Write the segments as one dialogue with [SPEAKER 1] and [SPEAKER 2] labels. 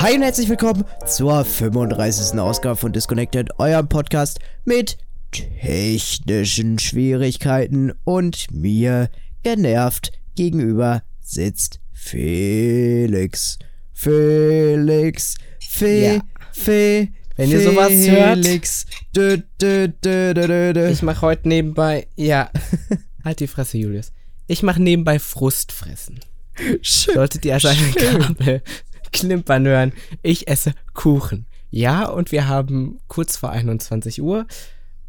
[SPEAKER 1] Hi und herzlich willkommen zur 35. Ausgabe von Disconnected, eurem Podcast mit technischen Schwierigkeiten und mir genervt gegenüber sitzt Felix. Felix. Fe,
[SPEAKER 2] Ja.
[SPEAKER 1] Fe,
[SPEAKER 2] Wenn ihr sowas hört.
[SPEAKER 1] Felix. Dö, dö, dö.
[SPEAKER 2] Ich mache heute nebenbei, ja, halt die Fresse, Julius. Ich mache nebenbei Frustfressen.
[SPEAKER 1] Schön.
[SPEAKER 2] Solltet ihr also eine Kabel klimpern hören, ich esse Kuchen. Ja, und wir haben kurz vor 21 Uhr.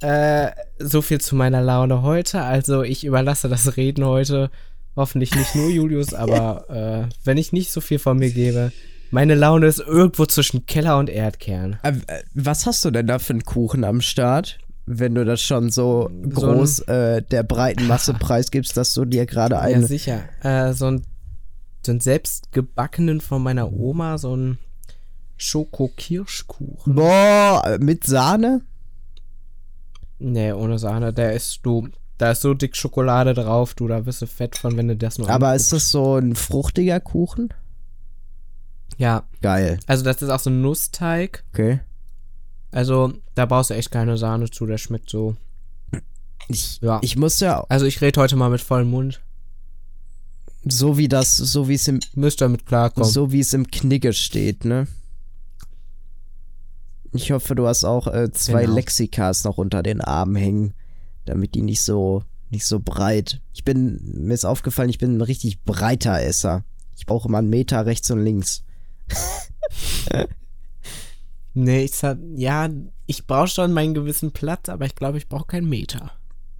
[SPEAKER 2] Äh, so viel zu meiner Laune heute. Also ich überlasse das Reden heute hoffentlich nicht nur Julius, aber äh, wenn ich nicht so viel von mir gebe, meine Laune ist irgendwo zwischen Keller und Erdkern.
[SPEAKER 1] Äh, äh, Was hast du denn da für einen Kuchen am Start? Wenn du das schon so,
[SPEAKER 2] So
[SPEAKER 1] groß äh, der breiten Masse preisgibst, dass du dir gerade
[SPEAKER 2] Ja,
[SPEAKER 1] einen.
[SPEAKER 2] sicher. Äh, so ein so einen selbstgebackenen von meiner Oma, so ein Schoko-Kirschkuchen.
[SPEAKER 1] Boah, mit Sahne?
[SPEAKER 2] Nee, ohne Sahne. Der ist du. Da ist so dick Schokolade drauf, du, da wirst du fett von, wenn du das nur
[SPEAKER 1] Aber
[SPEAKER 2] anguckst.
[SPEAKER 1] ist das so ein fruchtiger Kuchen?
[SPEAKER 2] Ja,
[SPEAKER 1] Geil.
[SPEAKER 2] also das ist auch so ein Nussteig.
[SPEAKER 1] Okay.
[SPEAKER 2] Also, da brauchst du echt keine Sahne zu, der schmeckt so.
[SPEAKER 1] Ich,
[SPEAKER 2] Ja.
[SPEAKER 1] ich muss ja,
[SPEAKER 2] Also, ich rede heute mal mit vollem Mund.
[SPEAKER 1] So wie das, so wie es im,
[SPEAKER 2] Müsst damit klarkommen.
[SPEAKER 1] so wie es im Knigge steht, ne? Ich hoffe, du hast auch äh, zwei
[SPEAKER 2] Genau.
[SPEAKER 1] Lexikas noch unter den Armen hängen, damit die nicht so, nicht so breit. Ich bin, mir ist aufgefallen, ich bin ein richtig breiter Esser. Ich brauche immer einen Meter rechts und links.
[SPEAKER 2] Nee, ich sag, ja, ich brauche schon meinen gewissen Platz, aber ich glaube, ich brauche keinen Meter.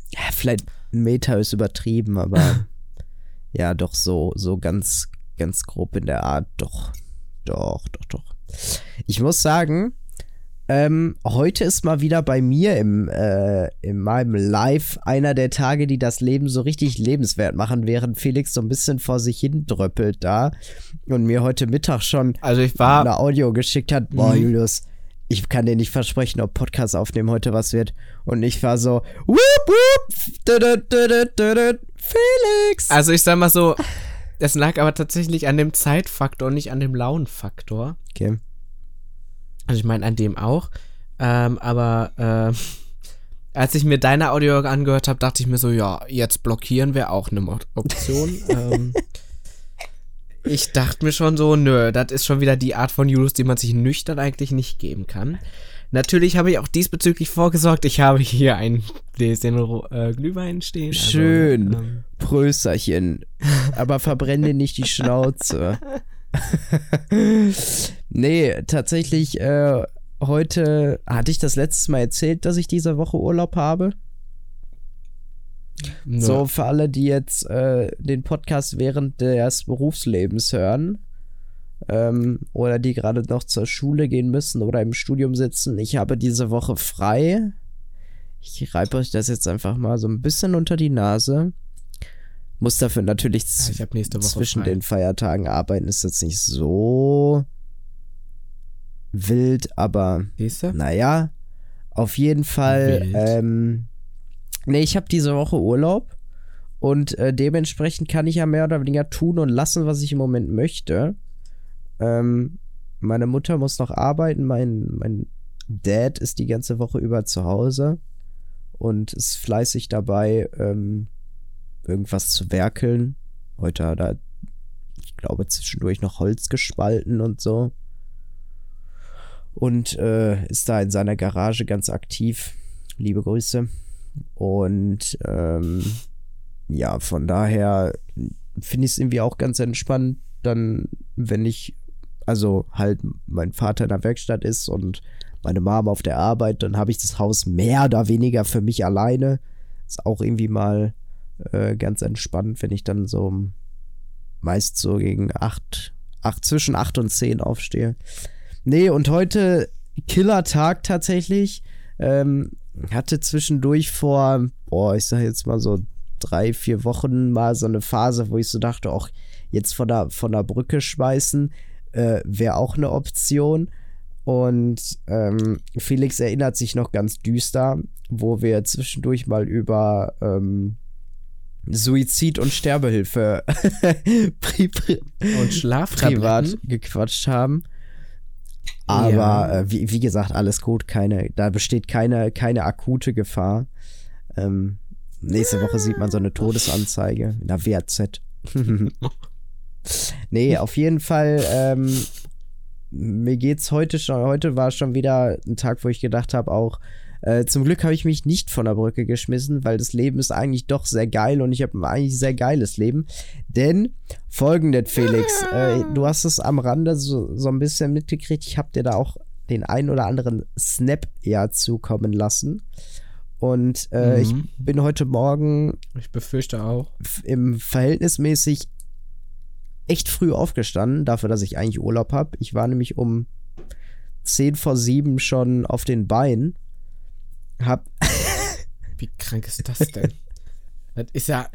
[SPEAKER 1] Ja, vielleicht ein Meter ist übertrieben, aber ja, doch so, so ganz, ganz grob in der Art, doch, doch, doch, doch. Ich muss sagen, ähm, heute ist mal wieder bei mir im, äh, in meinem Live einer der Tage, die das Leben so richtig lebenswert machen, während Felix so ein bisschen vor sich hin dröppelt da und mir heute Mittag schon
[SPEAKER 2] Also, ich war.
[SPEAKER 1] eine Audio geschickt hat, boah,
[SPEAKER 2] Mhm.
[SPEAKER 1] Julius, ich kann dir nicht versprechen, ob Podcast aufnehmen heute was wird. Und ich war so, whoop, whoop, Felix.
[SPEAKER 2] Also ich sag mal so, es lag aber tatsächlich an dem Zeitfaktor und nicht an dem Launenfaktor.
[SPEAKER 1] Okay.
[SPEAKER 2] Also ich meine an dem auch. Ähm, aber ähm, als ich mir deine Audio angehört habe, dachte ich mir so, ja, jetzt blockieren wäre auch eine Option. ähm, ich dachte mir schon so, nö, das ist schon wieder die Art von Julius, die man sich nüchtern eigentlich nicht geben kann. Natürlich habe ich auch diesbezüglich vorgesorgt. Ich habe hier ein Gläschen äh, Glühwein stehen. Also,
[SPEAKER 1] Schön.
[SPEAKER 2] ähm,
[SPEAKER 1] Prösterchen. Aber verbrenne dir nicht die Schnauze. nee, tatsächlich, äh, heute hatte ich das letztes Mal erzählt, dass ich diese Woche Urlaub habe.
[SPEAKER 2] nö.
[SPEAKER 1] So, für alle, die jetzt äh, den Podcast während des Berufslebens hören ähm, oder die gerade noch zur Schule gehen müssen oder im Studium sitzen, ich habe diese Woche frei. Ich reibe euch das jetzt einfach mal so ein bisschen unter die Nase. Muss dafür natürlich
[SPEAKER 2] Ja, Woche
[SPEAKER 1] zwischen
[SPEAKER 2] frei.
[SPEAKER 1] den Feiertagen arbeiten, ist jetzt nicht so wild, aber naja, auf jeden Fall.
[SPEAKER 2] Wild.
[SPEAKER 1] Ähm, nee, ich habe diese Woche Urlaub und äh, dementsprechend kann ich ja mehr oder weniger tun und lassen, was ich im Moment möchte. Ähm, meine Mutter muss noch arbeiten, mein, mein Dad ist die ganze Woche über zu Hause und ist fleißig dabei, ähm, irgendwas zu werkeln. Heute hat er, ich glaube, zwischendurch noch Holz gespalten und so und äh, ist da in seiner Garage ganz aktiv. Liebe Grüße. Und ähm, ja, von daher finde ich es irgendwie auch ganz entspannt, dann, wenn ich, also halt mein Vater in der Werkstatt ist und meine Mom auf der Arbeit, dann habe ich das Haus mehr oder weniger für mich alleine. Ist auch irgendwie mal äh, ganz entspannt, wenn ich dann so meist so gegen acht, acht, zwischen acht und zehn aufstehe. Nee, und heute Killer-Tag tatsächlich. Ähm, hatte zwischendurch vor, boah, ich sag jetzt mal so drei, vier Wochen mal so eine Phase, wo ich so dachte, auch jetzt von der, von der Brücke schmeißen äh, wäre auch eine Option. Und ähm, Felix erinnert sich noch ganz düster, wo wir zwischendurch mal über ähm, Suizid und Sterbehilfe
[SPEAKER 2] Und Schlaftabletten.
[SPEAKER 1] privat gequatscht haben. Aber
[SPEAKER 2] Ja.
[SPEAKER 1] äh, wie, wie gesagt, alles gut, keine, da besteht keine, keine akute Gefahr. Ähm, nächste Woche sieht man so eine Todesanzeige in der WAZ. nee, auf jeden Fall, ähm, mir geht's heute schon, heute war schon wieder ein Tag, wo ich gedacht habe, auch, äh, zum Glück habe ich mich nicht von der Brücke geschmissen, weil das Leben ist eigentlich doch sehr geil und ich habe eigentlich ein sehr geiles Leben. Denn folgendes, Felix, äh, du hast es am Rande so, so ein bisschen mitgekriegt. Ich habe dir da auch den einen oder anderen Snap ja zukommen lassen. Und äh,
[SPEAKER 2] Mhm.
[SPEAKER 1] ich bin heute Morgen
[SPEAKER 2] Ich befürchte auch.
[SPEAKER 1] im verhältnismäßig echt früh aufgestanden, dafür, dass ich eigentlich Urlaub habe. Ich war nämlich um 10 vor 7 schon auf den Beinen. Hab,
[SPEAKER 2] Wie krank ist das denn? das ist ja.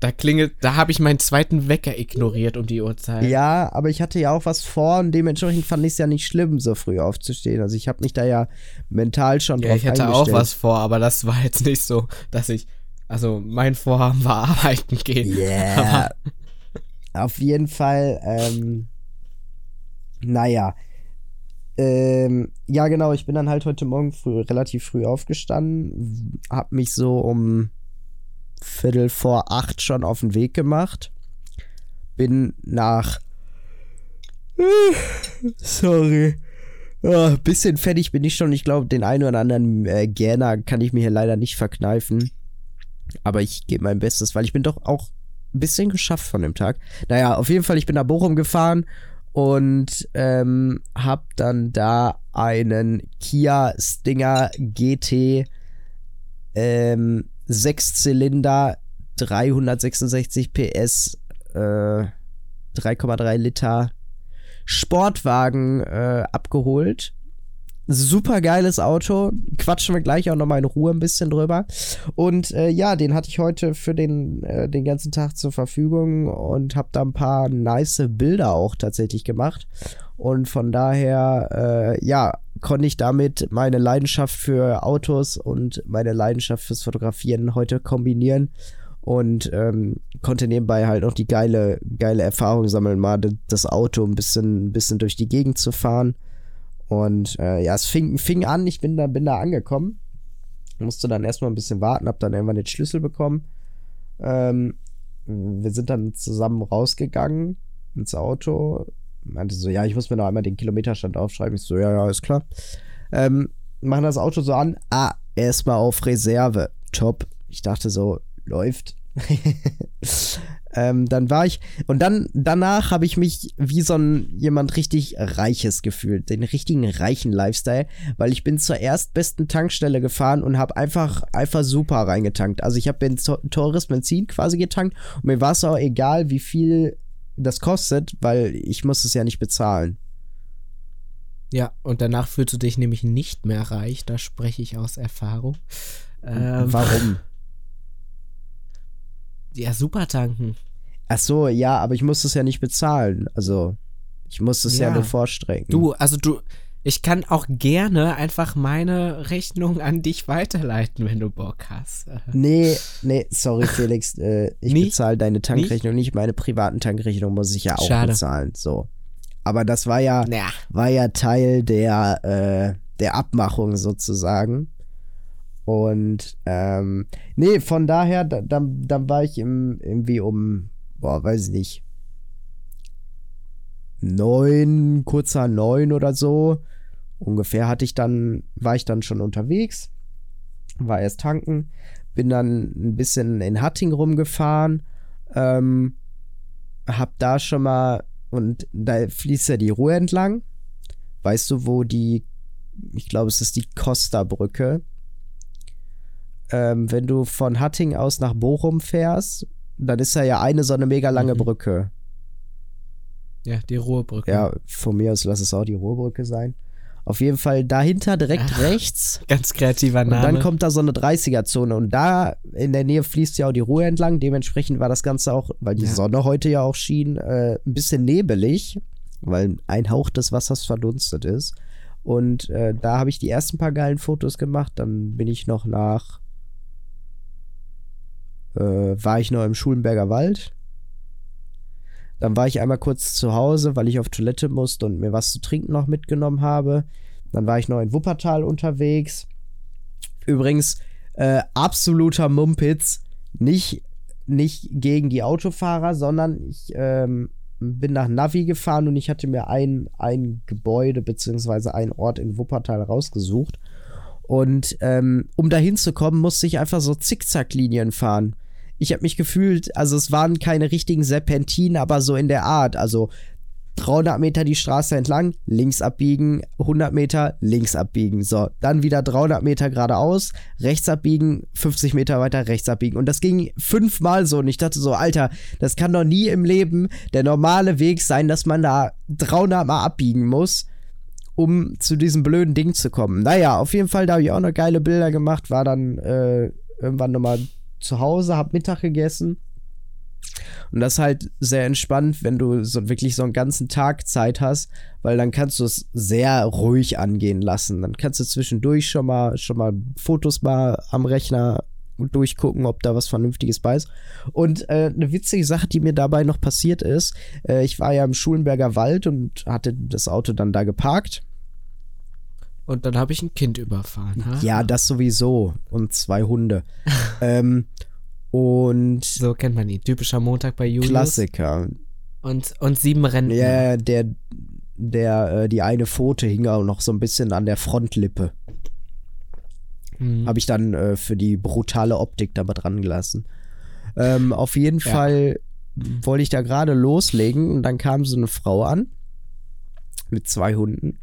[SPEAKER 2] Da klingelt, da habe ich meinen zweiten Wecker ignoriert um die Uhrzeit.
[SPEAKER 1] ja, aber ich hatte ja auch was vor und dementsprechend fand ich es ja nicht schlimm, so früh aufzustehen. Also ich habe mich da ja mental schon
[SPEAKER 2] Ja,
[SPEAKER 1] drauf
[SPEAKER 2] ich hatte auch was vor, aber das war jetzt nicht so, dass ich. Also, mein Vorhaben war arbeiten gehen.
[SPEAKER 1] Yeah. Auf jeden Fall, ähm, naja. Ähm, ja, genau, ich bin dann halt heute Morgen früh, relativ früh aufgestanden, hab mich so um Viertel vor acht schon auf den Weg gemacht. Bin nach. Sorry. Ah, bisschen fertig bin ich schon. Ich glaube, den einen oder anderen äh, Gähner kann ich mir hier leider nicht verkneifen. Aber ich gebe mein Bestes, weil ich bin doch auch ein bisschen geschafft von dem Tag. Naja, auf jeden Fall, ich bin nach Bochum gefahren und ähm, hab dann da einen Kia Stinger GT ähm, Sechszylinder 366 PS äh, 3,3 Liter Sportwagen äh, abgeholt. Super geiles Auto. Quatschen wir gleich auch nochmal in Ruhe ein bisschen drüber. Und äh, ja, den hatte ich heute für den, äh, den ganzen Tag zur Verfügung und habe da ein paar nice Bilder auch tatsächlich gemacht. Und von daher, äh, ja, konnte ich damit meine Leidenschaft für Autos und meine Leidenschaft fürs Fotografieren heute kombinieren und ähm, konnte nebenbei halt noch die geile, geile Erfahrung sammeln, mal das Auto ein bisschen, ein bisschen durch die Gegend zu fahren. Und äh, ja, es fing, fing an, ich bin da, bin da angekommen. Musste dann erstmal ein bisschen warten, hab dann irgendwann den Schlüssel bekommen. Ähm, wir sind dann zusammen rausgegangen ins Auto. Meinte so, ja, ich muss mir noch einmal den Kilometerstand aufschreiben. Ich so, ja, ja, ist klar. Ähm, machen das Auto so an. Ah, erstmal auf Reserve. Top. Ich dachte so, läuft. ähm, dann war ich und dann danach habe ich mich wie so ein jemand richtig reiches gefühlt, den richtigen reichen Lifestyle, weil ich bin zur erstbesten Tankstelle gefahren und habe einfach einfach super reingetankt. Also ich habe ben teures Benzin quasi getankt und mir war es auch egal, wie viel das kostet, weil ich muss es ja nicht bezahlen.
[SPEAKER 2] Ja, und danach fühlst du dich nämlich nicht mehr reich. Da spreche ich aus Erfahrung. Ähm,
[SPEAKER 1] Warum?
[SPEAKER 2] Ja, super tanken.
[SPEAKER 1] Ach so, ja, aber ich muss es ja nicht bezahlen. Also ich muss es ja,
[SPEAKER 2] Ja.
[SPEAKER 1] nur vorstrecken.
[SPEAKER 2] Du, also du, ich kann auch gerne einfach meine Rechnung an dich weiterleiten, wenn du Bock hast.
[SPEAKER 1] Nee, nee, sorry Felix, äh, ich
[SPEAKER 2] Nicht?
[SPEAKER 1] bezahle deine Tankrechnung nicht, meine privaten Tankrechnung muss ich ja auch
[SPEAKER 2] Schade.
[SPEAKER 1] bezahlen. So. Aber das war ja,
[SPEAKER 2] Naja,
[SPEAKER 1] war ja Teil der, äh, der Abmachung sozusagen. Und ähm, nee, von daher, da, dann, dann war ich im, irgendwie um, boah, weiß ich nicht, neun, kurzer neun oder so. Ungefähr hatte ich dann, war ich dann schon unterwegs, war erst tanken, bin dann ein bisschen in Hatting rumgefahren, ähm, hab da schon mal, und da fließt ja die Ruhr entlang. Weißt du, wo die, ich glaube, es ist die Costa-Brücke. Ähm, wenn du von Hatting aus nach Bochum fährst, dann ist da ja eine so eine mega lange
[SPEAKER 2] Mhm.
[SPEAKER 1] Brücke.
[SPEAKER 2] ja, die Ruhrbrücke.
[SPEAKER 1] Ja, von mir aus lass es auch die Ruhrbrücke sein. Auf jeden Fall dahinter direkt
[SPEAKER 2] Ach,
[SPEAKER 1] rechts.
[SPEAKER 2] Ganz kreativer
[SPEAKER 1] Und
[SPEAKER 2] Name.
[SPEAKER 1] dann kommt da so eine 30er-Zone und da in der Nähe fließt ja auch die Ruhe entlang. Dementsprechend war das Ganze auch, weil die
[SPEAKER 2] Ja.
[SPEAKER 1] Sonne heute ja auch schien, äh, ein bisschen nebelig, weil ein Hauch des Wassers verdunstet ist. Und äh, da habe ich die ersten paar geilen Fotos gemacht. Dann bin ich noch nach, äh, war ich noch im Schulenberger Wald. Dann war ich einmal kurz zu Hause, weil ich auf Toilette musste und mir was zu trinken noch mitgenommen habe. Dann war ich noch in Wuppertal unterwegs. Übrigens, äh, absoluter Mumpitz. Nicht, nicht gegen die Autofahrer, sondern ich ähm, bin nach Navi gefahren und ich hatte mir ein, ein Gebäude beziehungsweise einen Ort in Wuppertal rausgesucht. Und ähm, um da hinzukommen, musste ich einfach so Zickzacklinien fahren. Ich habe mich gefühlt, also es waren keine richtigen Serpentinen, aber so in der Art. Also 300 Meter die Straße entlang, links abbiegen, 100 Meter links abbiegen. So, dann wieder 300 Meter geradeaus, rechts abbiegen, 50 Meter weiter rechts abbiegen. Und das ging fünfmal so. Und ich dachte so, Alter, das kann doch nie im Leben der normale Weg sein, dass man da 300 Mal abbiegen muss, um zu diesem blöden Ding zu kommen. Naja, auf jeden Fall, da habe ich auch noch geile Bilder gemacht, war dann äh, irgendwann nochmal zu Hause, hab Mittag gegessen und das ist halt sehr entspannt, wenn du so wirklich so einen ganzen Tag Zeit hast, weil dann kannst du es sehr ruhig angehen lassen. Dann kannst du zwischendurch schon mal, schon mal Fotos mal am Rechner durchgucken, ob da was Vernünftiges bei ist. Und äh, eine witzige Sache, die mir dabei noch passiert ist, äh, ich war ja im Schulenberger Wald und hatte das Auto dann da geparkt.
[SPEAKER 2] Und dann habe ich ein Kind überfahren. Ha?
[SPEAKER 1] Ja, das sowieso. Und zwei Hunde. ähm, und.
[SPEAKER 2] So kennt man ihn. Typischer Montag bei Julius.
[SPEAKER 1] Klassiker.
[SPEAKER 2] Und, und sieben Rentner.
[SPEAKER 1] Ja, der, der, äh, die eine Pfote hing auch noch so ein bisschen an der Frontlippe.
[SPEAKER 2] Hm.
[SPEAKER 1] Habe ich dann äh, für die brutale Optik dabei dran gelassen. Ähm, auf jeden
[SPEAKER 2] Ja.
[SPEAKER 1] Fall wollte ich da gerade loslegen und dann kam so eine Frau an mit zwei Hunden.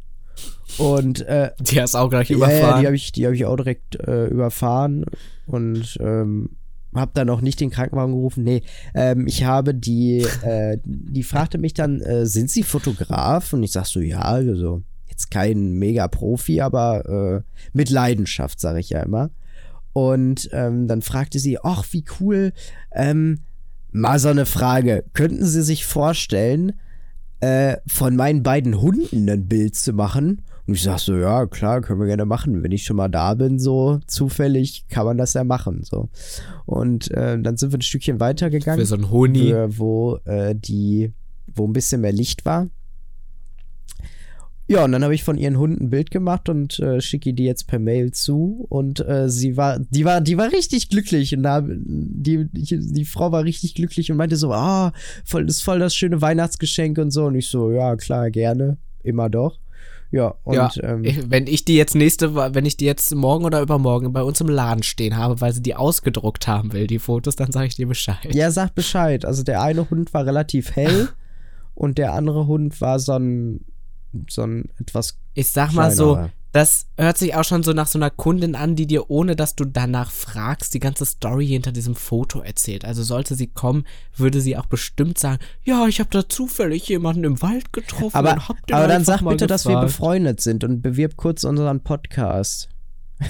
[SPEAKER 1] Und äh,
[SPEAKER 2] Die hast auch gleich
[SPEAKER 1] ja,
[SPEAKER 2] überfahren.
[SPEAKER 1] ja, die habe ich, die hab ich auch direkt äh, überfahren und ähm, habe dann auch nicht den Krankenwagen gerufen. Nee, ähm, ich habe die, äh, die fragte mich dann, äh, sind Sie Fotograf? Und ich sag so, ja, also jetzt kein Mega-Profi, aber äh, mit Leidenschaft, sage ich ja immer. Und ähm, dann fragte sie, ach, wie cool, ähm, mal so eine Frage, könnten Sie sich vorstellen, äh, von meinen beiden Hunden ein Bild zu machen? Und ich sag so, ja, klar, können wir gerne machen. Wenn ich schon mal da bin, so zufällig, kann man das ja machen. So. Und äh, dann sind wir ein Stückchen weitergegangen,
[SPEAKER 2] Für so ein Honi.
[SPEAKER 1] für, wo äh, die, wo ein bisschen mehr Licht war. Ja, und dann habe ich von ihren Hunden ein Bild gemacht und äh, schicke die jetzt per Mail zu. Und äh, sie war, die war, die war richtig glücklich. Und da, die, die, die Frau war richtig glücklich und meinte so, ah, voll, das ist voll das schöne Weihnachtsgeschenk und so. Und ich so, ja, klar, gerne. Immer doch. Ja, und
[SPEAKER 2] ja,
[SPEAKER 1] ähm,
[SPEAKER 2] wenn ich die jetzt nächste, wenn ich die jetzt morgen oder übermorgen bei uns im Laden stehen habe, weil sie die ausgedruckt haben will, die Fotos, dann sage ich dir Bescheid.
[SPEAKER 1] Ja, sag Bescheid. Also der eine Hund war relativ hell und der andere Hund war so ein, so ein etwas
[SPEAKER 2] Ich sag mal so, das hört sich auch schon so nach so einer Kundin an, die dir, ohne dass du danach fragst, die ganze Story hinter diesem Foto erzählt. Also sollte sie kommen, würde sie auch bestimmt sagen, ja, ich habe da zufällig jemanden im Wald getroffen
[SPEAKER 1] Aber, aber dann sag bitte, dass wir
[SPEAKER 2] gefragt.
[SPEAKER 1] befreundet sind und bewirb kurz unseren Podcast.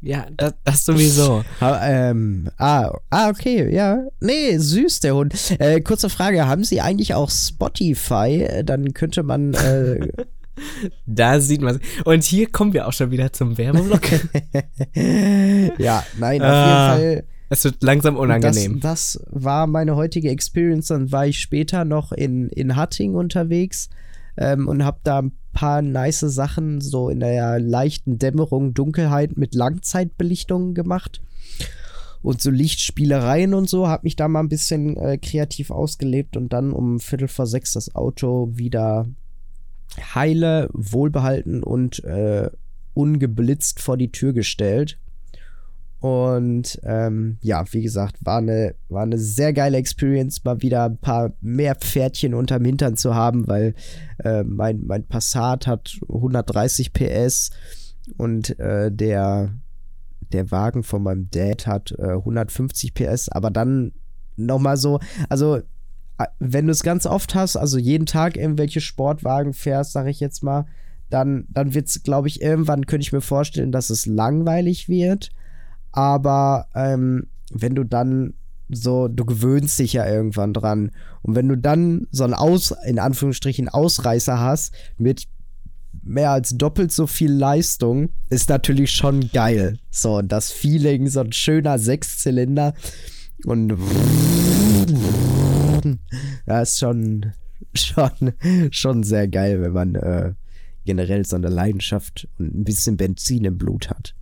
[SPEAKER 2] Ja, das, das sowieso.
[SPEAKER 1] Ha, ähm, ah, ah, okay, ja. Nee, süß, der Hund. Äh, kurze Frage, haben Sie eigentlich auch Spotify? Äh, Dann könnte man, äh,
[SPEAKER 2] Da sieht man Und hier kommen wir auch schon wieder zum Werbeblock.
[SPEAKER 1] ja, nein, auf
[SPEAKER 2] Ah,
[SPEAKER 1] jeden Fall.
[SPEAKER 2] es wird langsam unangenehm.
[SPEAKER 1] Das, das war meine heutige Experience. Dann war ich später noch in, in Hatting unterwegs ähm, und habe da ein paar nice Sachen so in der leichten Dämmerung, Dunkelheit mit Langzeitbelichtung gemacht. Und so Lichtspielereien und so, habe mich da mal ein bisschen äh, kreativ ausgelebt und dann um Viertel vor sechs das Auto wieder heile, wohlbehalten und äh, ungeblitzt vor die Tür gestellt. Und ähm, ja, wie gesagt, war eine, war eine sehr geile Experience, mal wieder ein paar mehr Pferdchen unterm Hintern zu haben, weil äh, mein, mein Passat hat 130 PS und äh, der, der Wagen von meinem Dad hat äh, 150 PS, aber dann nochmal so, also äh, wenn du es ganz oft hast, also jeden Tag irgendwelche Sportwagen fährst, sag ich jetzt mal, dann, dann wird es, glaube ich, irgendwann könnte ich mir vorstellen, dass es langweilig wird. Aber ähm, wenn du dann so, du gewöhnst dich ja irgendwann dran. Und wenn du dann so einen Aus, in Anführungsstrichen, Ausreißer hast mit mehr als doppelt so viel Leistung, ist natürlich schon geil. So, das Feeling, so ein schöner Sechszylinder und Das ist schon, schon, schon sehr geil, wenn man äh, generell so eine Leidenschaft und ein bisschen Benzin im Blut hat.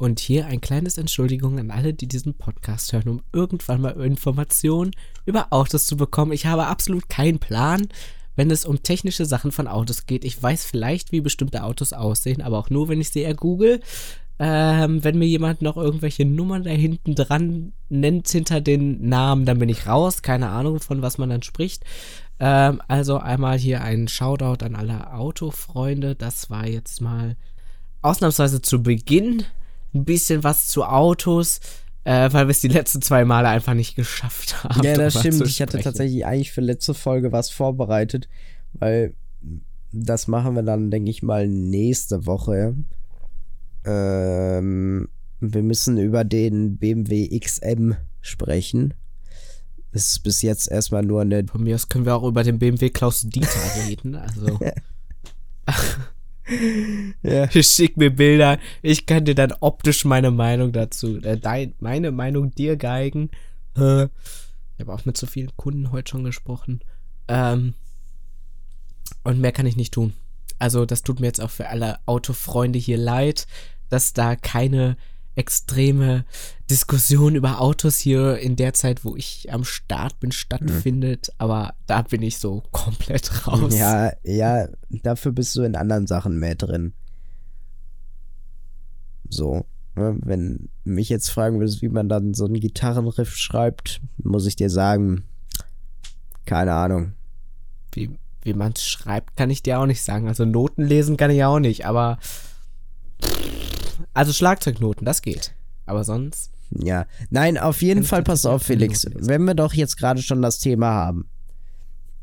[SPEAKER 2] Und hier ein kleines Entschuldigung an alle, die diesen Podcast hören, um irgendwann mal Informationen über Autos zu bekommen. Ich habe absolut keinen Plan, wenn es um technische Sachen von Autos geht. Ich weiß vielleicht, wie bestimmte Autos aussehen, aber auch nur, wenn ich sie ergoogle. Ähm, wenn mir jemand noch irgendwelche Nummern da hinten dran nennt hinter den Namen, dann bin ich raus. Keine Ahnung, von was man dann spricht. Ähm, also einmal hier ein Shoutout an alle Autofreunde. Das war jetzt mal ausnahmsweise zu Beginn ein bisschen was zu Autos, äh, weil wir es die letzten zwei Male einfach nicht geschafft haben.
[SPEAKER 1] Ja, das stimmt. Ich hatte tatsächlich eigentlich für letzte Folge was vorbereitet, weil das machen wir dann, denke ich mal, nächste Woche. Ähm, wir müssen über den BMW XM sprechen. Das ist bis jetzt erstmal nur eine.
[SPEAKER 2] Von mir aus können wir auch über den BMW Klaus Dieter reden. Also.
[SPEAKER 1] Ja.
[SPEAKER 2] Schick mir Bilder. Ich kann dir dann optisch meine Meinung dazu, äh, dein, meine Meinung dir geigen. Ich habe auch mit so vielen Kunden heute schon gesprochen. Ähm, und mehr kann ich nicht tun. Also, das tut mir jetzt auch für alle Autofreunde hier leid, dass da keine extreme Diskussion über Autos hier in der Zeit, wo ich am Start bin, stattfindet. Aber da bin ich so komplett raus.
[SPEAKER 1] Ja, ja, dafür bist du in anderen Sachen mehr drin. So. ne, Wenn mich jetzt fragen würdest, wie man dann so einen Gitarrenriff schreibt, muss ich dir sagen, keine Ahnung.
[SPEAKER 2] wie, wie man es schreibt, kann ich dir auch nicht sagen. Also Noten lesen kann ich auch nicht, aber also Schlagzeugnoten, das geht. Aber sonst
[SPEAKER 1] Ja, nein, auf jeden Fall, pass auf, Felix. Wenn wir doch jetzt gerade schon das Thema haben.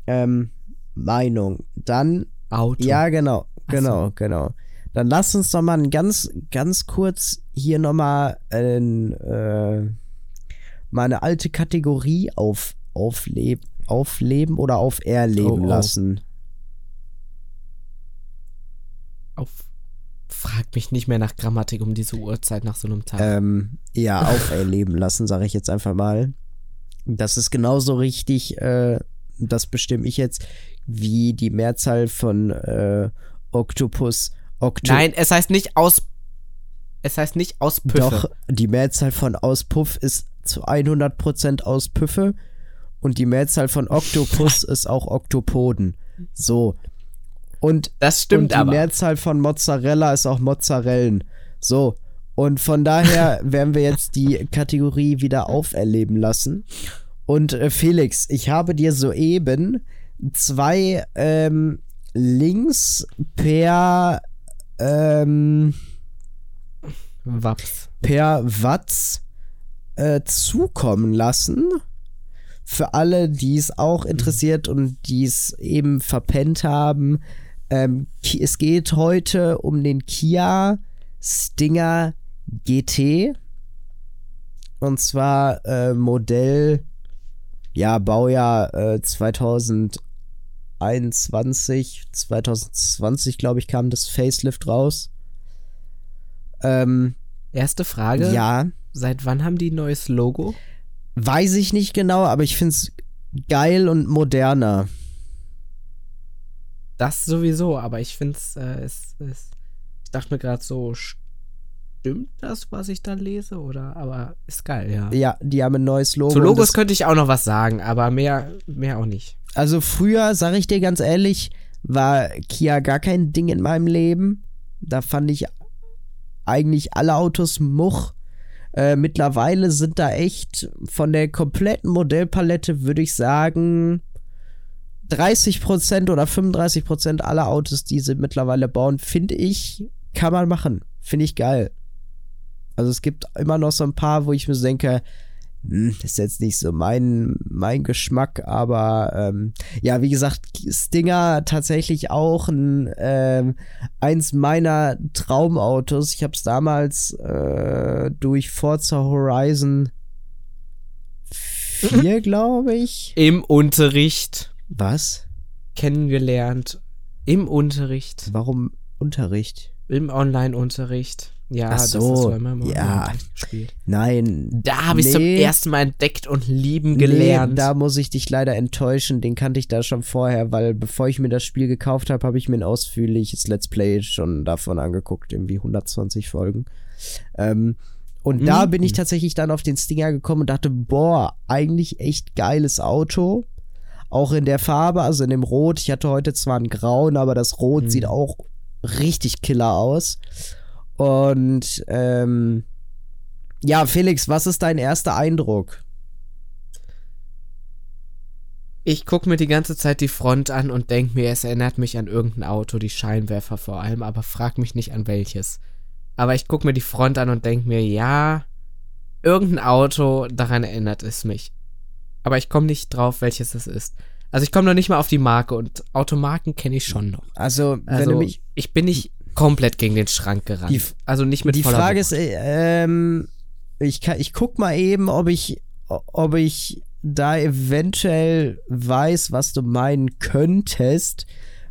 [SPEAKER 1] Ähm, Meinung. Dann,
[SPEAKER 2] Auto.
[SPEAKER 1] ja, genau, genau, genau. Dann lass uns doch mal ganz, ganz kurz hier nochmal äh, mal eine alte Kategorie auf, aufleb, aufleben oder auferleben
[SPEAKER 2] Oh, oh.
[SPEAKER 1] lassen.
[SPEAKER 2] Auf, frag mich nicht mehr nach Grammatik um diese Uhrzeit nach so einem Tag.
[SPEAKER 1] Ähm, ja, auferleben lassen, sage ich jetzt einfach mal. Das ist genauso richtig, äh, das bestimme ich jetzt, wie die Mehrzahl von äh, Octopus. Octo
[SPEAKER 2] Nein, es heißt nicht aus. Es heißt nicht aus Püffe.
[SPEAKER 1] Doch, die Mehrzahl von Auspuff ist zu 100% Auspüffe und die Mehrzahl von Oktopus ist auch Oktopoden. So. Und
[SPEAKER 2] Das stimmt
[SPEAKER 1] und die
[SPEAKER 2] aber.
[SPEAKER 1] Mehrzahl von Mozzarella ist auch Mozzarellen. So. Und von daher werden wir jetzt die Kategorie wieder auferleben lassen. Und äh, Felix, ich habe dir soeben zwei ähm, Links per ähm,
[SPEAKER 2] Waps.
[SPEAKER 1] per Watts äh, zukommen lassen. Für alle, die es auch interessiert und die es eben verpennt haben. Ähm, es geht heute um den Kia Stinger GT. Und zwar äh, Modell, ja, Baujahr äh, 2021, 2020, glaube ich, kam das Facelift raus. Ähm,
[SPEAKER 2] Erste Frage.
[SPEAKER 1] ja,
[SPEAKER 2] Seit wann haben die ein neues Logo?
[SPEAKER 1] weiß ich nicht genau, aber ich finde es geil und moderner.
[SPEAKER 2] Das sowieso, aber ich finde äh, es, es. Ich dachte mir gerade so, stimmt das, was ich da lese? Oder, aber ist geil, ja.
[SPEAKER 1] Ja, die haben ein neues Logo.
[SPEAKER 2] Zu Logos könnte ich auch noch was sagen, aber mehr, mehr auch nicht.
[SPEAKER 1] also früher, sage ich dir ganz ehrlich, war Kia gar kein Ding in meinem Leben. Da fand ich eigentlich alle Autos much. Äh, mittlerweile sind da echt von der kompletten Modellpalette, würde ich sagen, 30% oder 35% aller Autos, die sie mittlerweile bauen, finde ich, kann man machen. Finde ich geil. Also es gibt immer noch so ein paar, wo ich mir denke, hm, ist jetzt nicht so mein, mein Geschmack, aber ähm, ja, wie gesagt, Stinger tatsächlich auch ein, ähm, eins meiner Traumautos. Ich habe es damals äh, durch Forza Horizon 4, glaube ich.
[SPEAKER 2] Im Unterricht
[SPEAKER 1] Was?
[SPEAKER 2] kennengelernt. Im Unterricht.
[SPEAKER 1] Warum Unterricht?
[SPEAKER 2] Im Online-Unterricht. Ja,
[SPEAKER 1] Ach
[SPEAKER 2] das
[SPEAKER 1] so,
[SPEAKER 2] hast du immer im
[SPEAKER 1] ja.
[SPEAKER 2] Gespielt.
[SPEAKER 1] Nein.
[SPEAKER 2] Da habe ich zum
[SPEAKER 1] Nee.
[SPEAKER 2] ersten Mal entdeckt und lieben gelernt.
[SPEAKER 1] Nee, da muss ich dich leider enttäuschen. Den kannte ich da schon vorher, weil bevor ich mir das Spiel gekauft habe, habe ich mir ein ausführliches Let's Play schon davon angeguckt. Irgendwie 120 Folgen. Ähm, und da
[SPEAKER 2] Mhm.
[SPEAKER 1] bin ich tatsächlich dann auf den Stinger gekommen und dachte, boah, eigentlich echt geiles Auto. Auch in der Farbe, also in dem Rot. Ich hatte heute zwar ein Grauen, aber das Rot
[SPEAKER 2] Mhm.
[SPEAKER 1] sieht auch richtig killer aus. Und ähm, ja, Felix, was ist dein erster Eindruck?
[SPEAKER 2] Ich gucke mir die ganze Zeit die Front an und denke mir, es erinnert mich an irgendein Auto, die Scheinwerfer vor allem, aber frag mich nicht an welches. Aber ich gucke mir die Front an und denke mir, ja, irgendein Auto, daran erinnert es mich. Aber ich komme nicht drauf, welches es ist. Also ich komme noch nicht mal auf die Marke und Automarken kenne ich schon noch.
[SPEAKER 1] Also, wenn
[SPEAKER 2] Also
[SPEAKER 1] du mich
[SPEAKER 2] ich bin nicht komplett gegen den Schrank gerannt.
[SPEAKER 1] Die-
[SPEAKER 2] also nicht mit
[SPEAKER 1] die
[SPEAKER 2] voller
[SPEAKER 1] Frage
[SPEAKER 2] Wucht.
[SPEAKER 1] ist, äh, ähm, ich, kann, ich guck mal eben, ob ich, ob ich da eventuell weiß, was du meinen könntest,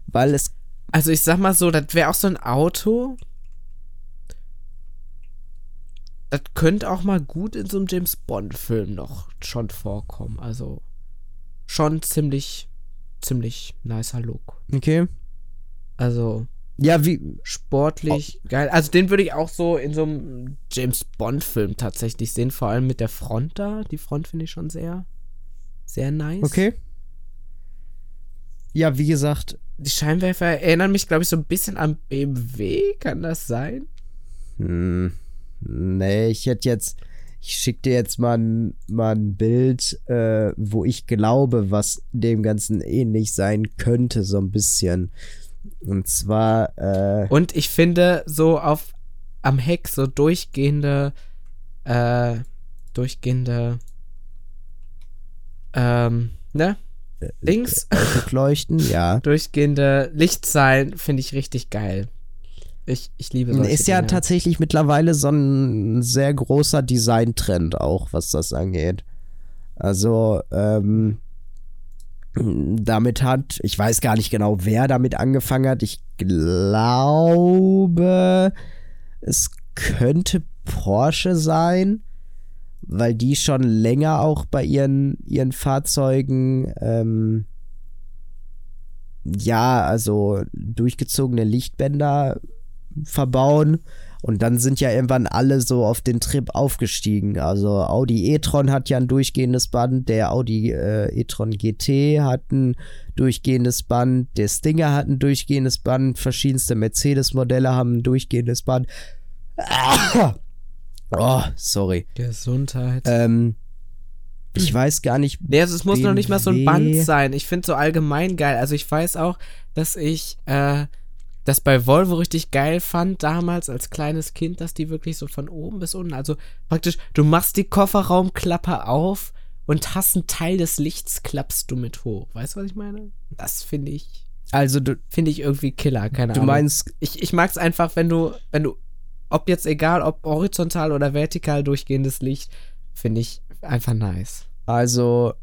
[SPEAKER 1] weil es,
[SPEAKER 2] Also ich sag mal so, das wäre auch so ein Auto. Das könnte auch mal gut in so einem James Bond-Film noch schon vorkommen. Also schon ziemlich, ziemlich nicer Look.
[SPEAKER 1] okay,
[SPEAKER 2] Also
[SPEAKER 1] ja, wie,
[SPEAKER 2] sportlich, geil. Also den würde ich auch so in so einem James Bond-Film tatsächlich sehen, vor allem mit der Front da. Die Front finde ich schon sehr, sehr nice.
[SPEAKER 1] okay. Ja, wie gesagt,
[SPEAKER 2] Die Scheinwerfer erinnern mich, glaube ich, so ein bisschen an BMW. Kann das sein?
[SPEAKER 1] hm, nee, ich hätte jetzt, ich schick dir jetzt mal ein, mal ein Bild, äh, wo ich glaube, was dem Ganzen ähnlich sein könnte, so ein bisschen. Und zwar, äh,
[SPEAKER 2] Und ich finde so auf am Heck so durchgehende, äh, durchgehende, ähm, ne? Links,
[SPEAKER 1] Autoleuchten, ja.
[SPEAKER 2] durchgehende Lichtzahlen finde ich richtig geil. Ich, ich liebe solche
[SPEAKER 1] Ist ja
[SPEAKER 2] Dinge.
[SPEAKER 1] tatsächlich mittlerweile so ein sehr großer Designtrend auch, was das angeht. Also, ähm, damit hat, ich weiß gar nicht genau, wer damit angefangen hat. Ich glaube, es könnte Porsche sein, weil die schon länger auch bei ihren, ihren Fahrzeugen, ähm, ja, also durchgezogene Lichtbänder verbauen. Und dann sind ja irgendwann alle so auf den Trip aufgestiegen. Also Audi e-tron hat ja ein durchgehendes Band, der Audi äh, e-tron GT hat ein durchgehendes Band, der Stinger hat ein durchgehendes Band, verschiedenste Mercedes-Modelle haben ein durchgehendes Band. Ah! Oh, sorry.
[SPEAKER 2] Gesundheit.
[SPEAKER 1] Ähm, ich weiß gar nicht.
[SPEAKER 2] Nee, also es muss noch nicht mal so ein
[SPEAKER 1] BMW.
[SPEAKER 2] Band sein. Ich finde so allgemein geil. Also ich weiß auch, dass ich äh, das bei Volvo richtig geil fand damals als kleines Kind, dass die wirklich so von oben bis unten, also praktisch, du machst die Kofferraumklappe auf und hast einen Teil des Lichts, klappst du mit hoch. Weißt du, was ich meine? Das finde ich,
[SPEAKER 1] Also du,
[SPEAKER 2] finde ich irgendwie Killer, keine
[SPEAKER 1] du
[SPEAKER 2] Ahnung.
[SPEAKER 1] meinst,
[SPEAKER 2] ich, ich mag es einfach, wenn du, wenn du, ob jetzt egal, ob horizontal oder vertikal durchgehendes Licht, finde ich einfach nice.
[SPEAKER 1] Also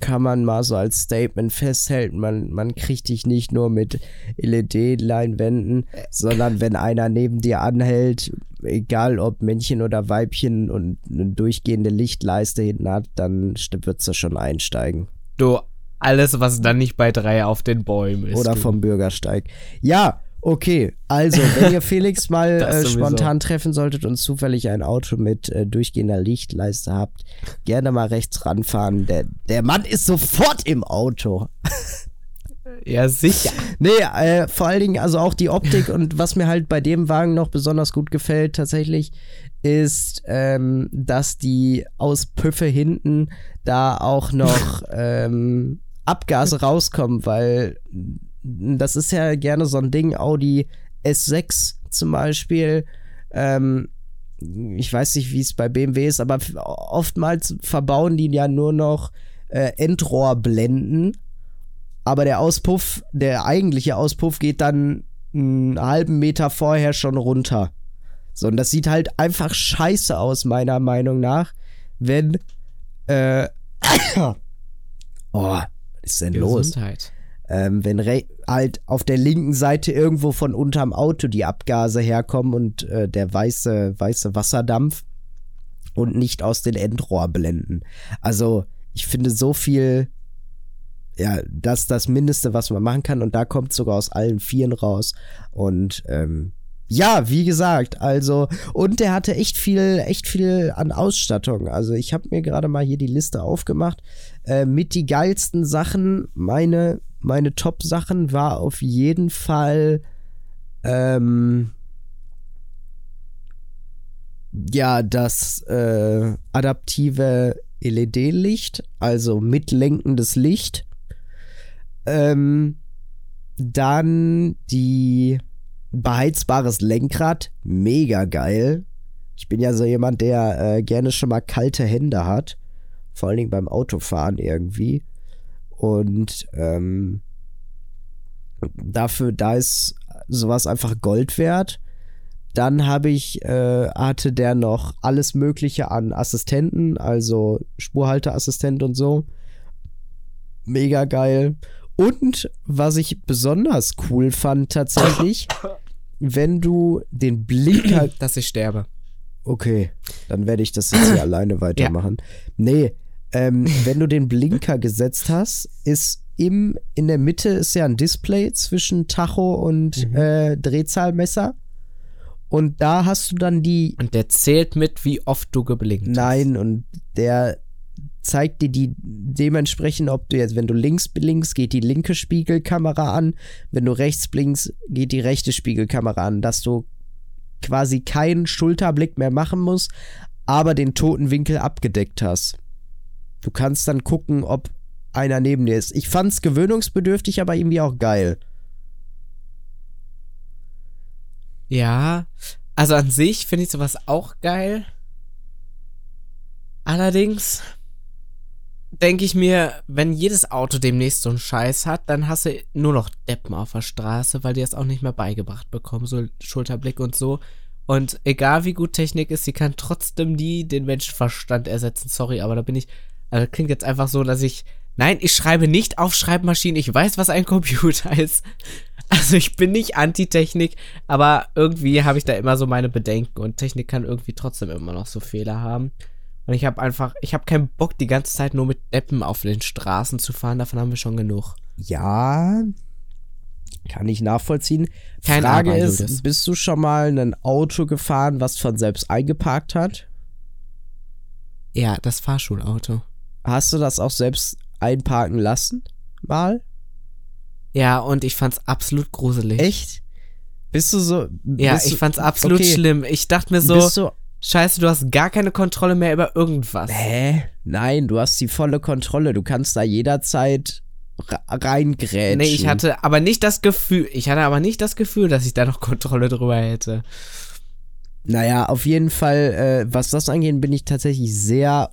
[SPEAKER 1] kann man mal so als Statement festhalten, man, man kriegt dich nicht nur mit LED-Leinwänden, sondern wenn einer neben dir anhält, egal ob Männchen oder Weibchen und eine durchgehende Lichtleiste hinten hat, dann wird du schon einsteigen.
[SPEAKER 2] Du, alles, was dann nicht bei drei auf den Bäumen ist.
[SPEAKER 1] Oder
[SPEAKER 2] du.
[SPEAKER 1] vom Bürgersteig. Ja, okay. Also, wenn ihr Felix mal äh, spontan treffen solltet und zufällig ein Auto mit äh, durchgehender Lichtleiste habt, gerne mal rechts ranfahren. Der, der Mann ist sofort im Auto.
[SPEAKER 2] Ja, sicher.
[SPEAKER 1] Nee, äh, vor allen Dingen, also auch die Optik und was mir halt bei dem Wagen noch besonders gut gefällt, tatsächlich, ist, ähm, dass die Auspüffe hinten da auch noch ähm, Abgase rauskommen, weil das ist ja gerne so ein Ding, Audi S6 zum Beispiel, ähm, ich weiß nicht, wie es bei BMW ist, aber oftmals verbauen die ja nur noch äh, Endrohrblenden aber der Auspuff, der eigentliche Auspuff geht dann einen halben Meter vorher schon runter. So, und das sieht halt einfach scheiße aus, meiner Meinung nach, wenn, äh, oh, was ist denn los? Ähm, wenn halt auf der linken Seite irgendwo von unterm Auto die Abgase herkommen und äh, der weiße, weiße Wasserdampf und nicht aus den Endrohrblenden. Also, ich finde so viel, ja, das ist das Mindeste, was man machen kann und da kommt sogar aus allen Vieren raus und ähm, ja, wie gesagt, also und der hatte echt viel, echt viel an Ausstattung. Also ich habe mir gerade mal hier die Liste aufgemacht äh, mit die geilsten Sachen. Meine, meine Top-Sachen war auf jeden Fall ähm, ja das äh, adaptive LED-Licht, also mitlenkendes Licht. Ähm, dann die beheizbares Lenkrad, mega geil. Ich bin ja so jemand, der äh, gerne schon mal kalte Hände hat. Vor allen Dingen beim Autofahren irgendwie. Und ähm, dafür, da ist sowas einfach Gold wert. Dann habe ich, äh, hatte der noch alles Mögliche an Assistenten, also Spurhalteassistent und so. Mega geil. Und was ich besonders cool fand tatsächlich, wenn du den Blinker.
[SPEAKER 2] Dass ich sterbe.
[SPEAKER 1] Okay, dann werde ich das jetzt hier alleine weitermachen. Ja. Nee, ähm, wenn du den Blinker gesetzt hast, ist im, in der Mitte ist ja ein Display zwischen Tacho und mhm. äh, Drehzahlmesser. Und da hast du dann die.
[SPEAKER 2] Und der zählt mit, wie oft du geblinkt
[SPEAKER 1] hast. Nein, und der zeigt dir die dementsprechend, ob du jetzt, wenn du links blinkst, geht die linke Spiegelkamera an, wenn du rechts blinkst, geht die rechte Spiegelkamera an, dass du quasi keinen Schulterblick mehr machen musst, aber den toten Winkel abgedeckt hast. Du kannst dann gucken, ob einer neben dir ist. Ich fand's gewöhnungsbedürftig, aber irgendwie auch geil.
[SPEAKER 2] Ja, also an sich finde ich sowas auch geil. Allerdings denke ich mir, wenn jedes Auto demnächst so einen Scheiß hat, dann hast du nur noch Deppen auf der Straße, weil die es auch nicht mehr beigebracht bekommen, so Schulterblick und so. Und egal wie gut Technik ist, sie kann trotzdem nie den Menschenverstand ersetzen. Sorry, aber da bin ich. Also klingt jetzt einfach so, dass ich. Nein, ich schreibe nicht auf Schreibmaschinen. Ich weiß, was ein Computer ist. Also ich bin nicht Anti-Technik, aber irgendwie habe ich da immer so meine Bedenken und Technik kann irgendwie trotzdem immer noch so Fehler haben. Und ich habe einfach, ich habe keinen Bock, die ganze Zeit nur mit Deppen auf den Straßen zu fahren. Davon haben wir schon genug.
[SPEAKER 1] Ja, kann ich nachvollziehen. Keine Frage Aber, ist, Judas. bist du schon mal ein Auto gefahren, was von selbst eingeparkt hat?
[SPEAKER 2] Ja, das Fahrschulauto.
[SPEAKER 1] Hast du das auch selbst einparken lassen? Mal?
[SPEAKER 2] Ja, und ich fand's absolut gruselig.
[SPEAKER 1] Echt? Bist du so.
[SPEAKER 2] Ja, ich fand's absolut okay. schlimm. Ich dachte mir so. Bist du Scheiße, du hast gar keine Kontrolle mehr über irgendwas.
[SPEAKER 1] Hä? Nein, du hast die volle Kontrolle. Du kannst da jederzeit reingrätschen. Nee,
[SPEAKER 2] ich hatte aber nicht das Gefühl, ich hatte aber nicht das Gefühl, dass ich da noch Kontrolle drüber hätte.
[SPEAKER 1] Naja, auf jeden Fall, äh, was das angeht, bin ich tatsächlich sehr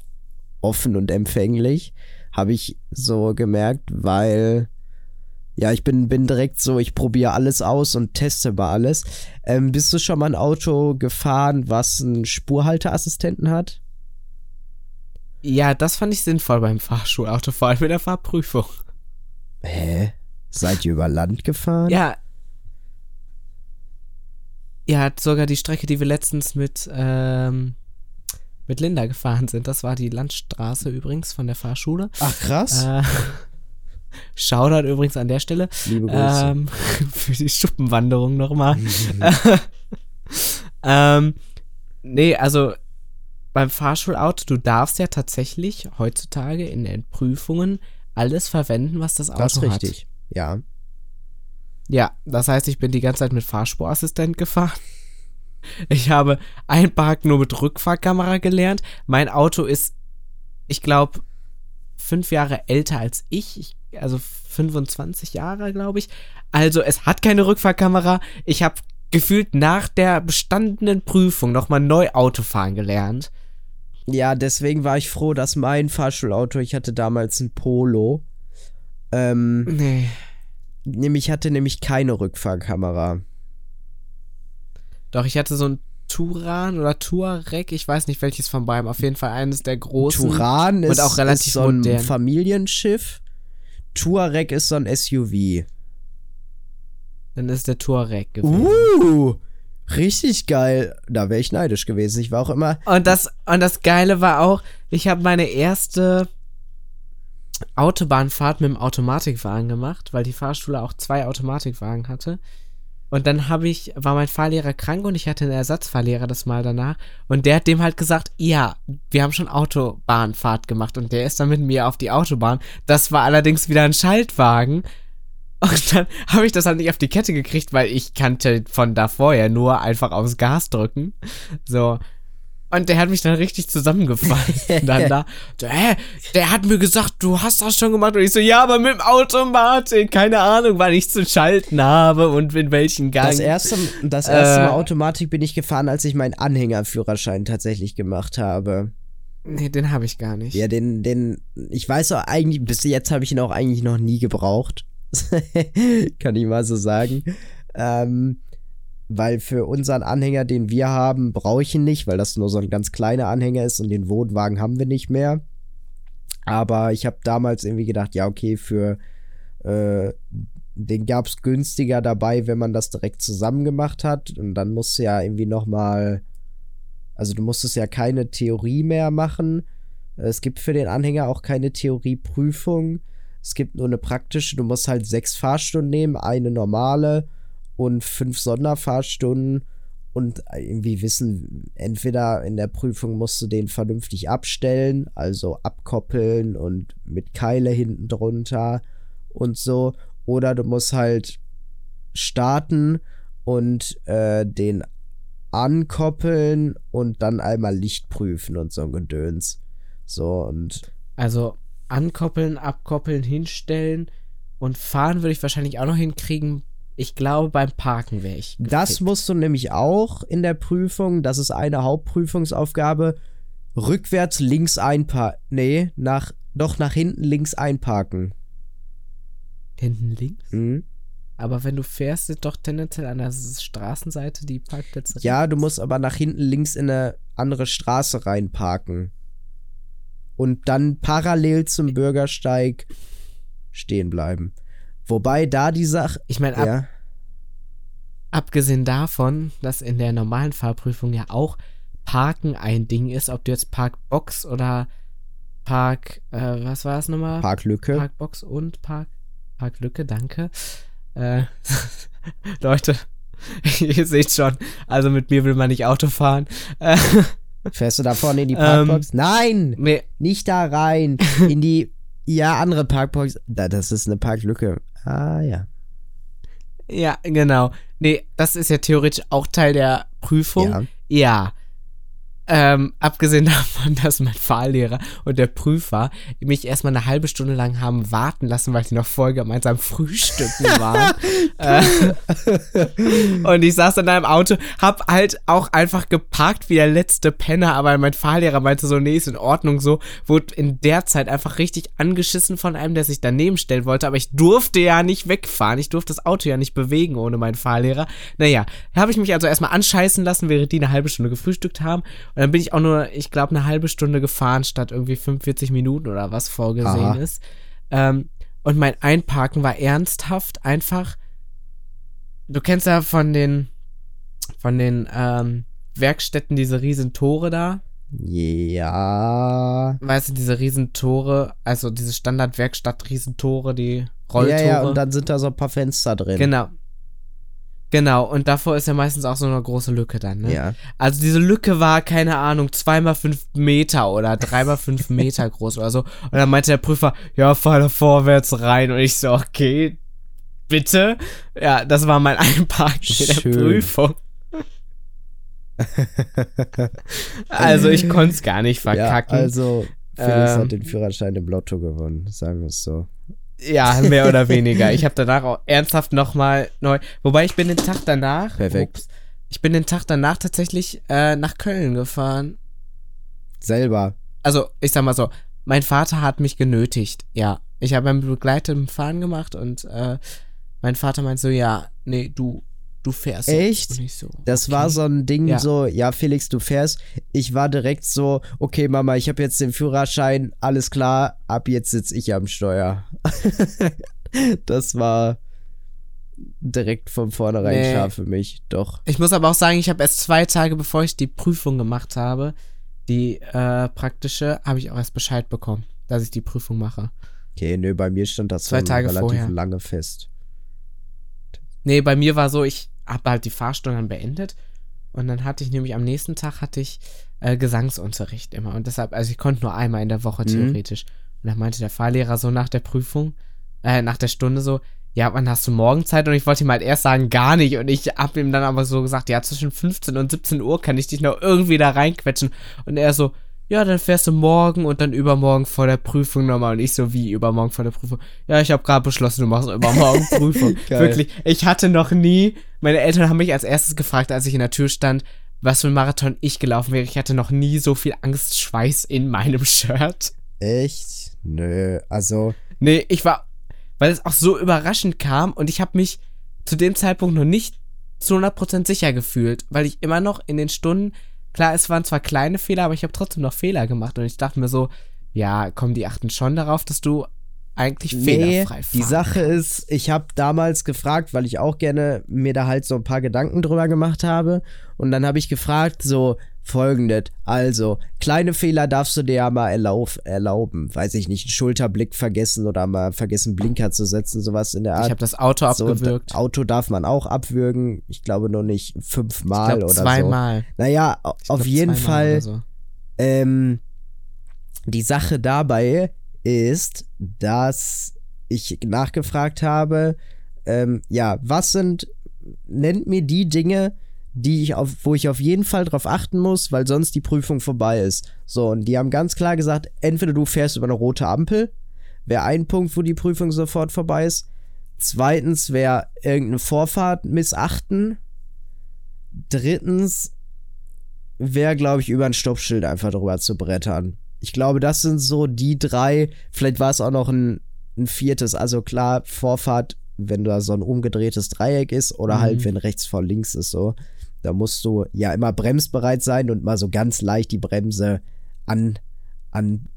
[SPEAKER 1] offen und empfänglich. Habe ich so gemerkt, weil ja, ich bin, bin direkt so, ich probiere alles aus und teste mal alles. Ähm, bist du schon mal ein Auto gefahren, was einen Spurhalteassistenten hat?
[SPEAKER 2] Ja, das fand ich sinnvoll beim Fahrschulauto, vor allem in der Fahrprüfung.
[SPEAKER 1] Hä? Seid ihr über Land gefahren?
[SPEAKER 2] Ja. Ja, sogar die Strecke, die wir letztens mit, ähm, mit Linda gefahren sind. Das war die Landstraße übrigens von der Fahrschule.
[SPEAKER 1] Ach, krass. Äh,
[SPEAKER 2] Shoutout übrigens an der Stelle.
[SPEAKER 1] Liebe Grüße.
[SPEAKER 2] Ähm, für die Schuppenwanderung nochmal. ähm, nee, also beim Fahrschulauto, du darfst ja tatsächlich heutzutage in den Prüfungen alles verwenden, was das Auto. Das ist richtig, hat.
[SPEAKER 1] ja.
[SPEAKER 2] Ja, das heißt, ich bin die ganze Zeit mit Fahrspurassistent gefahren. Ich habe Einparken nur mit Rückfahrkamera gelernt. Mein Auto ist, ich glaube, fünf Jahre älter als ich. ich also 25 Jahre, glaube ich. Also es hat keine Rückfahrkamera. Ich habe gefühlt nach der bestandenen Prüfung nochmal neu Autofahren gelernt.
[SPEAKER 1] Ja, deswegen war ich froh, dass mein Fahrschulauto, ich hatte damals ein Polo. Ähm, nee. Nämlich hatte nämlich keine Rückfahrkamera.
[SPEAKER 2] Doch, ich hatte so ein Turan oder Tuareg, ich weiß nicht welches von beiden, auf jeden Fall eines der großen.
[SPEAKER 1] Turan ist, und auch relativ ist so ein modern. Familienschiff. Touareg ist so ein SUV.
[SPEAKER 2] Dann ist der Touareg gewesen.
[SPEAKER 1] Uh, richtig geil. Da wäre ich neidisch gewesen. Ich war auch immer.
[SPEAKER 2] Und das, und das Geile war auch, ich habe meine erste Autobahnfahrt mit dem Automatikwagen gemacht, weil die Fahrschule auch zwei Automatikwagen hatte. Und dann habe ich, war mein Fahrlehrer krank und ich hatte einen Ersatzfahrlehrer das Mal danach. Und der hat dem halt gesagt, ja, wir haben schon Autobahnfahrt gemacht. Und der ist dann mit mir auf die Autobahn. Das war allerdings wieder ein Schaltwagen. Und dann habe ich das halt nicht auf die Kette gekriegt, weil ich kannte von davor ja nur einfach aufs Gas drücken. So. Und der hat mich dann richtig zusammengefallen. dann da, so, hä, der hat mir gesagt, du hast das schon gemacht. Und ich so, ja, aber mit dem Automatik. Keine Ahnung, wann ich zu schalten habe und in welchen Gang.
[SPEAKER 1] Das erste, das erste
[SPEAKER 2] Äh.
[SPEAKER 1] Mal Automatik bin ich gefahren, als ich meinen Anhängerführerschein tatsächlich gemacht habe.
[SPEAKER 2] nee, den habe ich gar nicht.
[SPEAKER 1] Ja, den, den, ich weiß auch eigentlich, bis jetzt habe ich ihn auch eigentlich noch nie gebraucht. Kann ich mal so sagen. Ähm, weil für unseren Anhänger, den wir haben, brauche ich ihn nicht, weil das nur so ein ganz kleiner Anhänger ist und den Wohnwagen haben wir nicht mehr. Aber ich habe damals irgendwie gedacht, ja, okay, für äh, den gab es günstiger dabei, wenn man das direkt zusammen gemacht hat. Und dann musst du ja irgendwie nochmal, also du musstest ja keine Theorie mehr machen. Es gibt für den Anhänger auch keine Theorieprüfung. Es gibt nur eine praktische. Du musst halt sechs Fahrstunden nehmen, eine normale und fünf Sonderfahrstunden und irgendwie wissen, entweder in der Prüfung musst du den vernünftig abstellen, also abkoppeln und mit Keile hinten drunter und so, oder du musst halt starten und äh, den ankoppeln und dann einmal Licht prüfen und so ein Gedöns. So und
[SPEAKER 2] Also ankoppeln, abkoppeln, hinstellen und fahren würde ich wahrscheinlich auch noch hinkriegen. Ich glaube, beim Parken wäre ich.
[SPEAKER 1] Das
[SPEAKER 2] gefickt.
[SPEAKER 1] musst du nämlich auch in der Prüfung. Das ist eine Hauptprüfungsaufgabe. Rückwärts links einparken. Nee, nach, doch nach hinten links einparken.
[SPEAKER 2] Hinten links?
[SPEAKER 1] Mhm.
[SPEAKER 2] Aber wenn du fährst, sind doch tendenziell an der Straßenseite die Parkplätze.
[SPEAKER 1] Ja, du musst aber nach hinten links in eine andere Straße reinparken. Und dann parallel zum Bürgersteig stehen bleiben. Wobei da die Sache.
[SPEAKER 2] Ich meine, ab,
[SPEAKER 1] Ja,
[SPEAKER 2] abgesehen davon, dass in der normalen Fahrprüfung ja auch Parken ein Ding ist, ob du jetzt Parkbox oder Park, äh, was war es nochmal?
[SPEAKER 1] Parklücke.
[SPEAKER 2] Parkbox und Park, Parklücke, danke. Äh, Leute, ihr seht schon, also mit mir will man nicht Auto fahren. Äh,
[SPEAKER 1] Fährst du da vorne in die
[SPEAKER 2] Ähm,
[SPEAKER 1] Parkbox? Nein!
[SPEAKER 2] nee,
[SPEAKER 1] Nicht da rein. In die. Ja, andere Parkbox. Da, das ist eine Parklücke. Ah, ja.
[SPEAKER 2] ja, genau. Nee, das ist ja theoretisch auch Teil der Prüfung.
[SPEAKER 1] Ja.
[SPEAKER 2] Ja. Ähm, abgesehen davon, dass mein Fahrlehrer und der Prüfer mich erstmal eine halbe Stunde lang haben warten lassen, weil sie noch voll gemeinsam frühstücken waren. äh, und ich saß in einem Auto, hab halt auch einfach geparkt wie der letzte Penner, aber mein Fahrlehrer meinte so, nee, ist in Ordnung so, wurde in der Zeit einfach richtig angeschissen von einem, der sich daneben stellen wollte, aber ich durfte ja nicht wegfahren, ich durfte das Auto ja nicht bewegen ohne meinen Fahrlehrer. Naja, habe ich mich also erstmal anscheißen lassen, während die eine halbe Stunde gefrühstückt haben. Und dann bin ich auch nur, ich glaube, eine halbe Stunde gefahren, statt irgendwie 45 Minuten oder was vorgesehen
[SPEAKER 1] Aha.
[SPEAKER 2] ist. Ähm, und mein Einparken war ernsthaft einfach. Du kennst ja von den von den ähm, Werkstätten diese riesen Tore da.
[SPEAKER 1] Ja.
[SPEAKER 2] Weißt du, diese riesen Tore, also diese Standard-Werkstatt Riesentore, die Rolltore.
[SPEAKER 1] Ja, ja, und dann sind da so ein paar Fenster drin.
[SPEAKER 2] Genau. Genau, und davor ist ja meistens auch so eine große Lücke dann, ne?
[SPEAKER 1] Ja.
[SPEAKER 2] Also diese Lücke war, keine Ahnung, zweimal fünf Meter oder dreimal fünf Meter groß oder so. Und dann meinte der Prüfer, ja, fahr da vorwärts rein. Und ich so, okay, bitte. Ja, das war mein Einparken in der. Prüfung. also ich konnte es gar nicht
[SPEAKER 1] Ja,
[SPEAKER 2] verkacken.
[SPEAKER 1] also Felix
[SPEAKER 2] Ähm.
[SPEAKER 1] hat den Führerschein im Lotto gewonnen, sagen wir es so.
[SPEAKER 2] Ja, mehr oder weniger. Ich habe danach auch ernsthaft nochmal neu. Wobei ich bin den Tag danach.
[SPEAKER 1] Perfekt.
[SPEAKER 2] Ups, ich bin den Tag danach tatsächlich äh, nach Köln gefahren.
[SPEAKER 1] Selber.
[SPEAKER 2] Also, ich sag mal so, mein Vater hat mich genötigt. Ja. Ich habe ein begleitetem Fahren gemacht und äh, mein Vater meint so, ja, nee, du, du fährst.
[SPEAKER 1] Echt?
[SPEAKER 2] So,
[SPEAKER 1] Das
[SPEAKER 2] okay.
[SPEAKER 1] war so ein Ding,
[SPEAKER 2] Ja.
[SPEAKER 1] so, ja, Felix, du fährst. Ich war direkt so, okay, Mama, ich habe jetzt den Führerschein, alles klar, ab jetzt sitze ich am Steuer. das war direkt von vornherein
[SPEAKER 2] Nee.
[SPEAKER 1] klar für mich, doch.
[SPEAKER 2] Ich muss aber auch sagen, ich habe erst zwei Tage, bevor ich die Prüfung gemacht habe, die äh, praktische, habe ich auch erst Bescheid bekommen, dass ich die Prüfung mache.
[SPEAKER 1] Okay, nö, bei mir stand das
[SPEAKER 2] Zwei Tage
[SPEAKER 1] relativ
[SPEAKER 2] vorher.
[SPEAKER 1] lange fest.
[SPEAKER 2] Nee, bei mir war so, ich habe halt die Fahrstunde dann beendet und dann hatte ich nämlich am nächsten Tag hatte ich äh, Gesangsunterricht immer und deshalb, also ich konnte nur einmal in der Woche
[SPEAKER 1] Mhm.
[SPEAKER 2] theoretisch. Und dann meinte der Fahrlehrer so nach der Prüfung, äh, nach der Stunde so, ja, wann hast du morgen Zeit? Und ich wollte ihm halt erst sagen, gar nicht. Und ich hab ihm dann aber so gesagt, ja, zwischen 15 und 17 Uhr kann ich dich noch irgendwie da reinquetschen. Und er so, ja, dann fährst du morgen und dann übermorgen vor der Prüfung nochmal. Und ich so, wie übermorgen vor der Prüfung? Ja, ich habe gerade beschlossen, du machst übermorgen Prüfung. Wirklich, ich hatte noch nie, meine Eltern haben mich als erstes gefragt, als ich in der Tür stand, was für ein Marathon ich gelaufen wäre. Ich hatte noch nie so viel Angstschweiß in meinem Shirt.
[SPEAKER 1] Echt? Nö, also,
[SPEAKER 2] Nee, ich war, weil es auch so überraschend kam und ich habe mich zu dem Zeitpunkt noch nicht zu 100% sicher gefühlt, weil ich immer noch in den Stunden, klar, es waren zwar kleine Fehler, aber ich habe trotzdem noch Fehler gemacht und ich dachte mir so, ja, komm, die achten schon darauf, dass du eigentlich
[SPEAKER 1] nee,
[SPEAKER 2] fehlerfrei
[SPEAKER 1] die
[SPEAKER 2] fahren
[SPEAKER 1] Sache
[SPEAKER 2] kannst.
[SPEAKER 1] ist, ich habe damals gefragt, weil ich auch gerne mir da halt so ein paar Gedanken drüber gemacht habe. Und dann habe ich gefragt, so folgendes. Also, kleine Fehler darfst du dir ja mal erlaub, erlauben. Weiß ich nicht, einen Schulterblick vergessen oder mal vergessen, Blinker zu setzen, sowas in der Art.
[SPEAKER 2] Ich habe das Auto
[SPEAKER 1] so,
[SPEAKER 2] abgewürgt.
[SPEAKER 1] d- Auto darf man auch abwürgen. Ich glaube nur nicht
[SPEAKER 2] ich
[SPEAKER 1] fünfmal
[SPEAKER 2] glaube
[SPEAKER 1] oder
[SPEAKER 2] zweimal.
[SPEAKER 1] so. Naja, au-
[SPEAKER 2] Ich
[SPEAKER 1] auf
[SPEAKER 2] glaub,
[SPEAKER 1] jeden
[SPEAKER 2] zweimal
[SPEAKER 1] Fall
[SPEAKER 2] So.
[SPEAKER 1] ähm, die Sache dabei ist, dass ich nachgefragt habe, ähm, ja, was sind, nennt mir die Dinge, die ich auf, wo ich auf jeden Fall drauf achten muss, weil sonst die Prüfung vorbei ist. So, und die haben ganz klar gesagt, entweder du fährst über eine rote Ampel, wäre ein Punkt, wo die Prüfung sofort vorbei ist. Zweitens wäre irgendeine Vorfahrt missachten. Drittens wäre, glaube ich, über ein Stoppschild einfach drüber zu brettern. Ich glaube, das sind so die drei. Vielleicht war es auch noch ein, ein viertes. Also klar, Vorfahrt, wenn da so ein umgedrehtes Dreieck ist oder
[SPEAKER 2] Mhm.
[SPEAKER 1] halt, wenn rechts vor links ist so. Da musst du ja immer bremsbereit sein und mal so ganz leicht die Bremse an, an,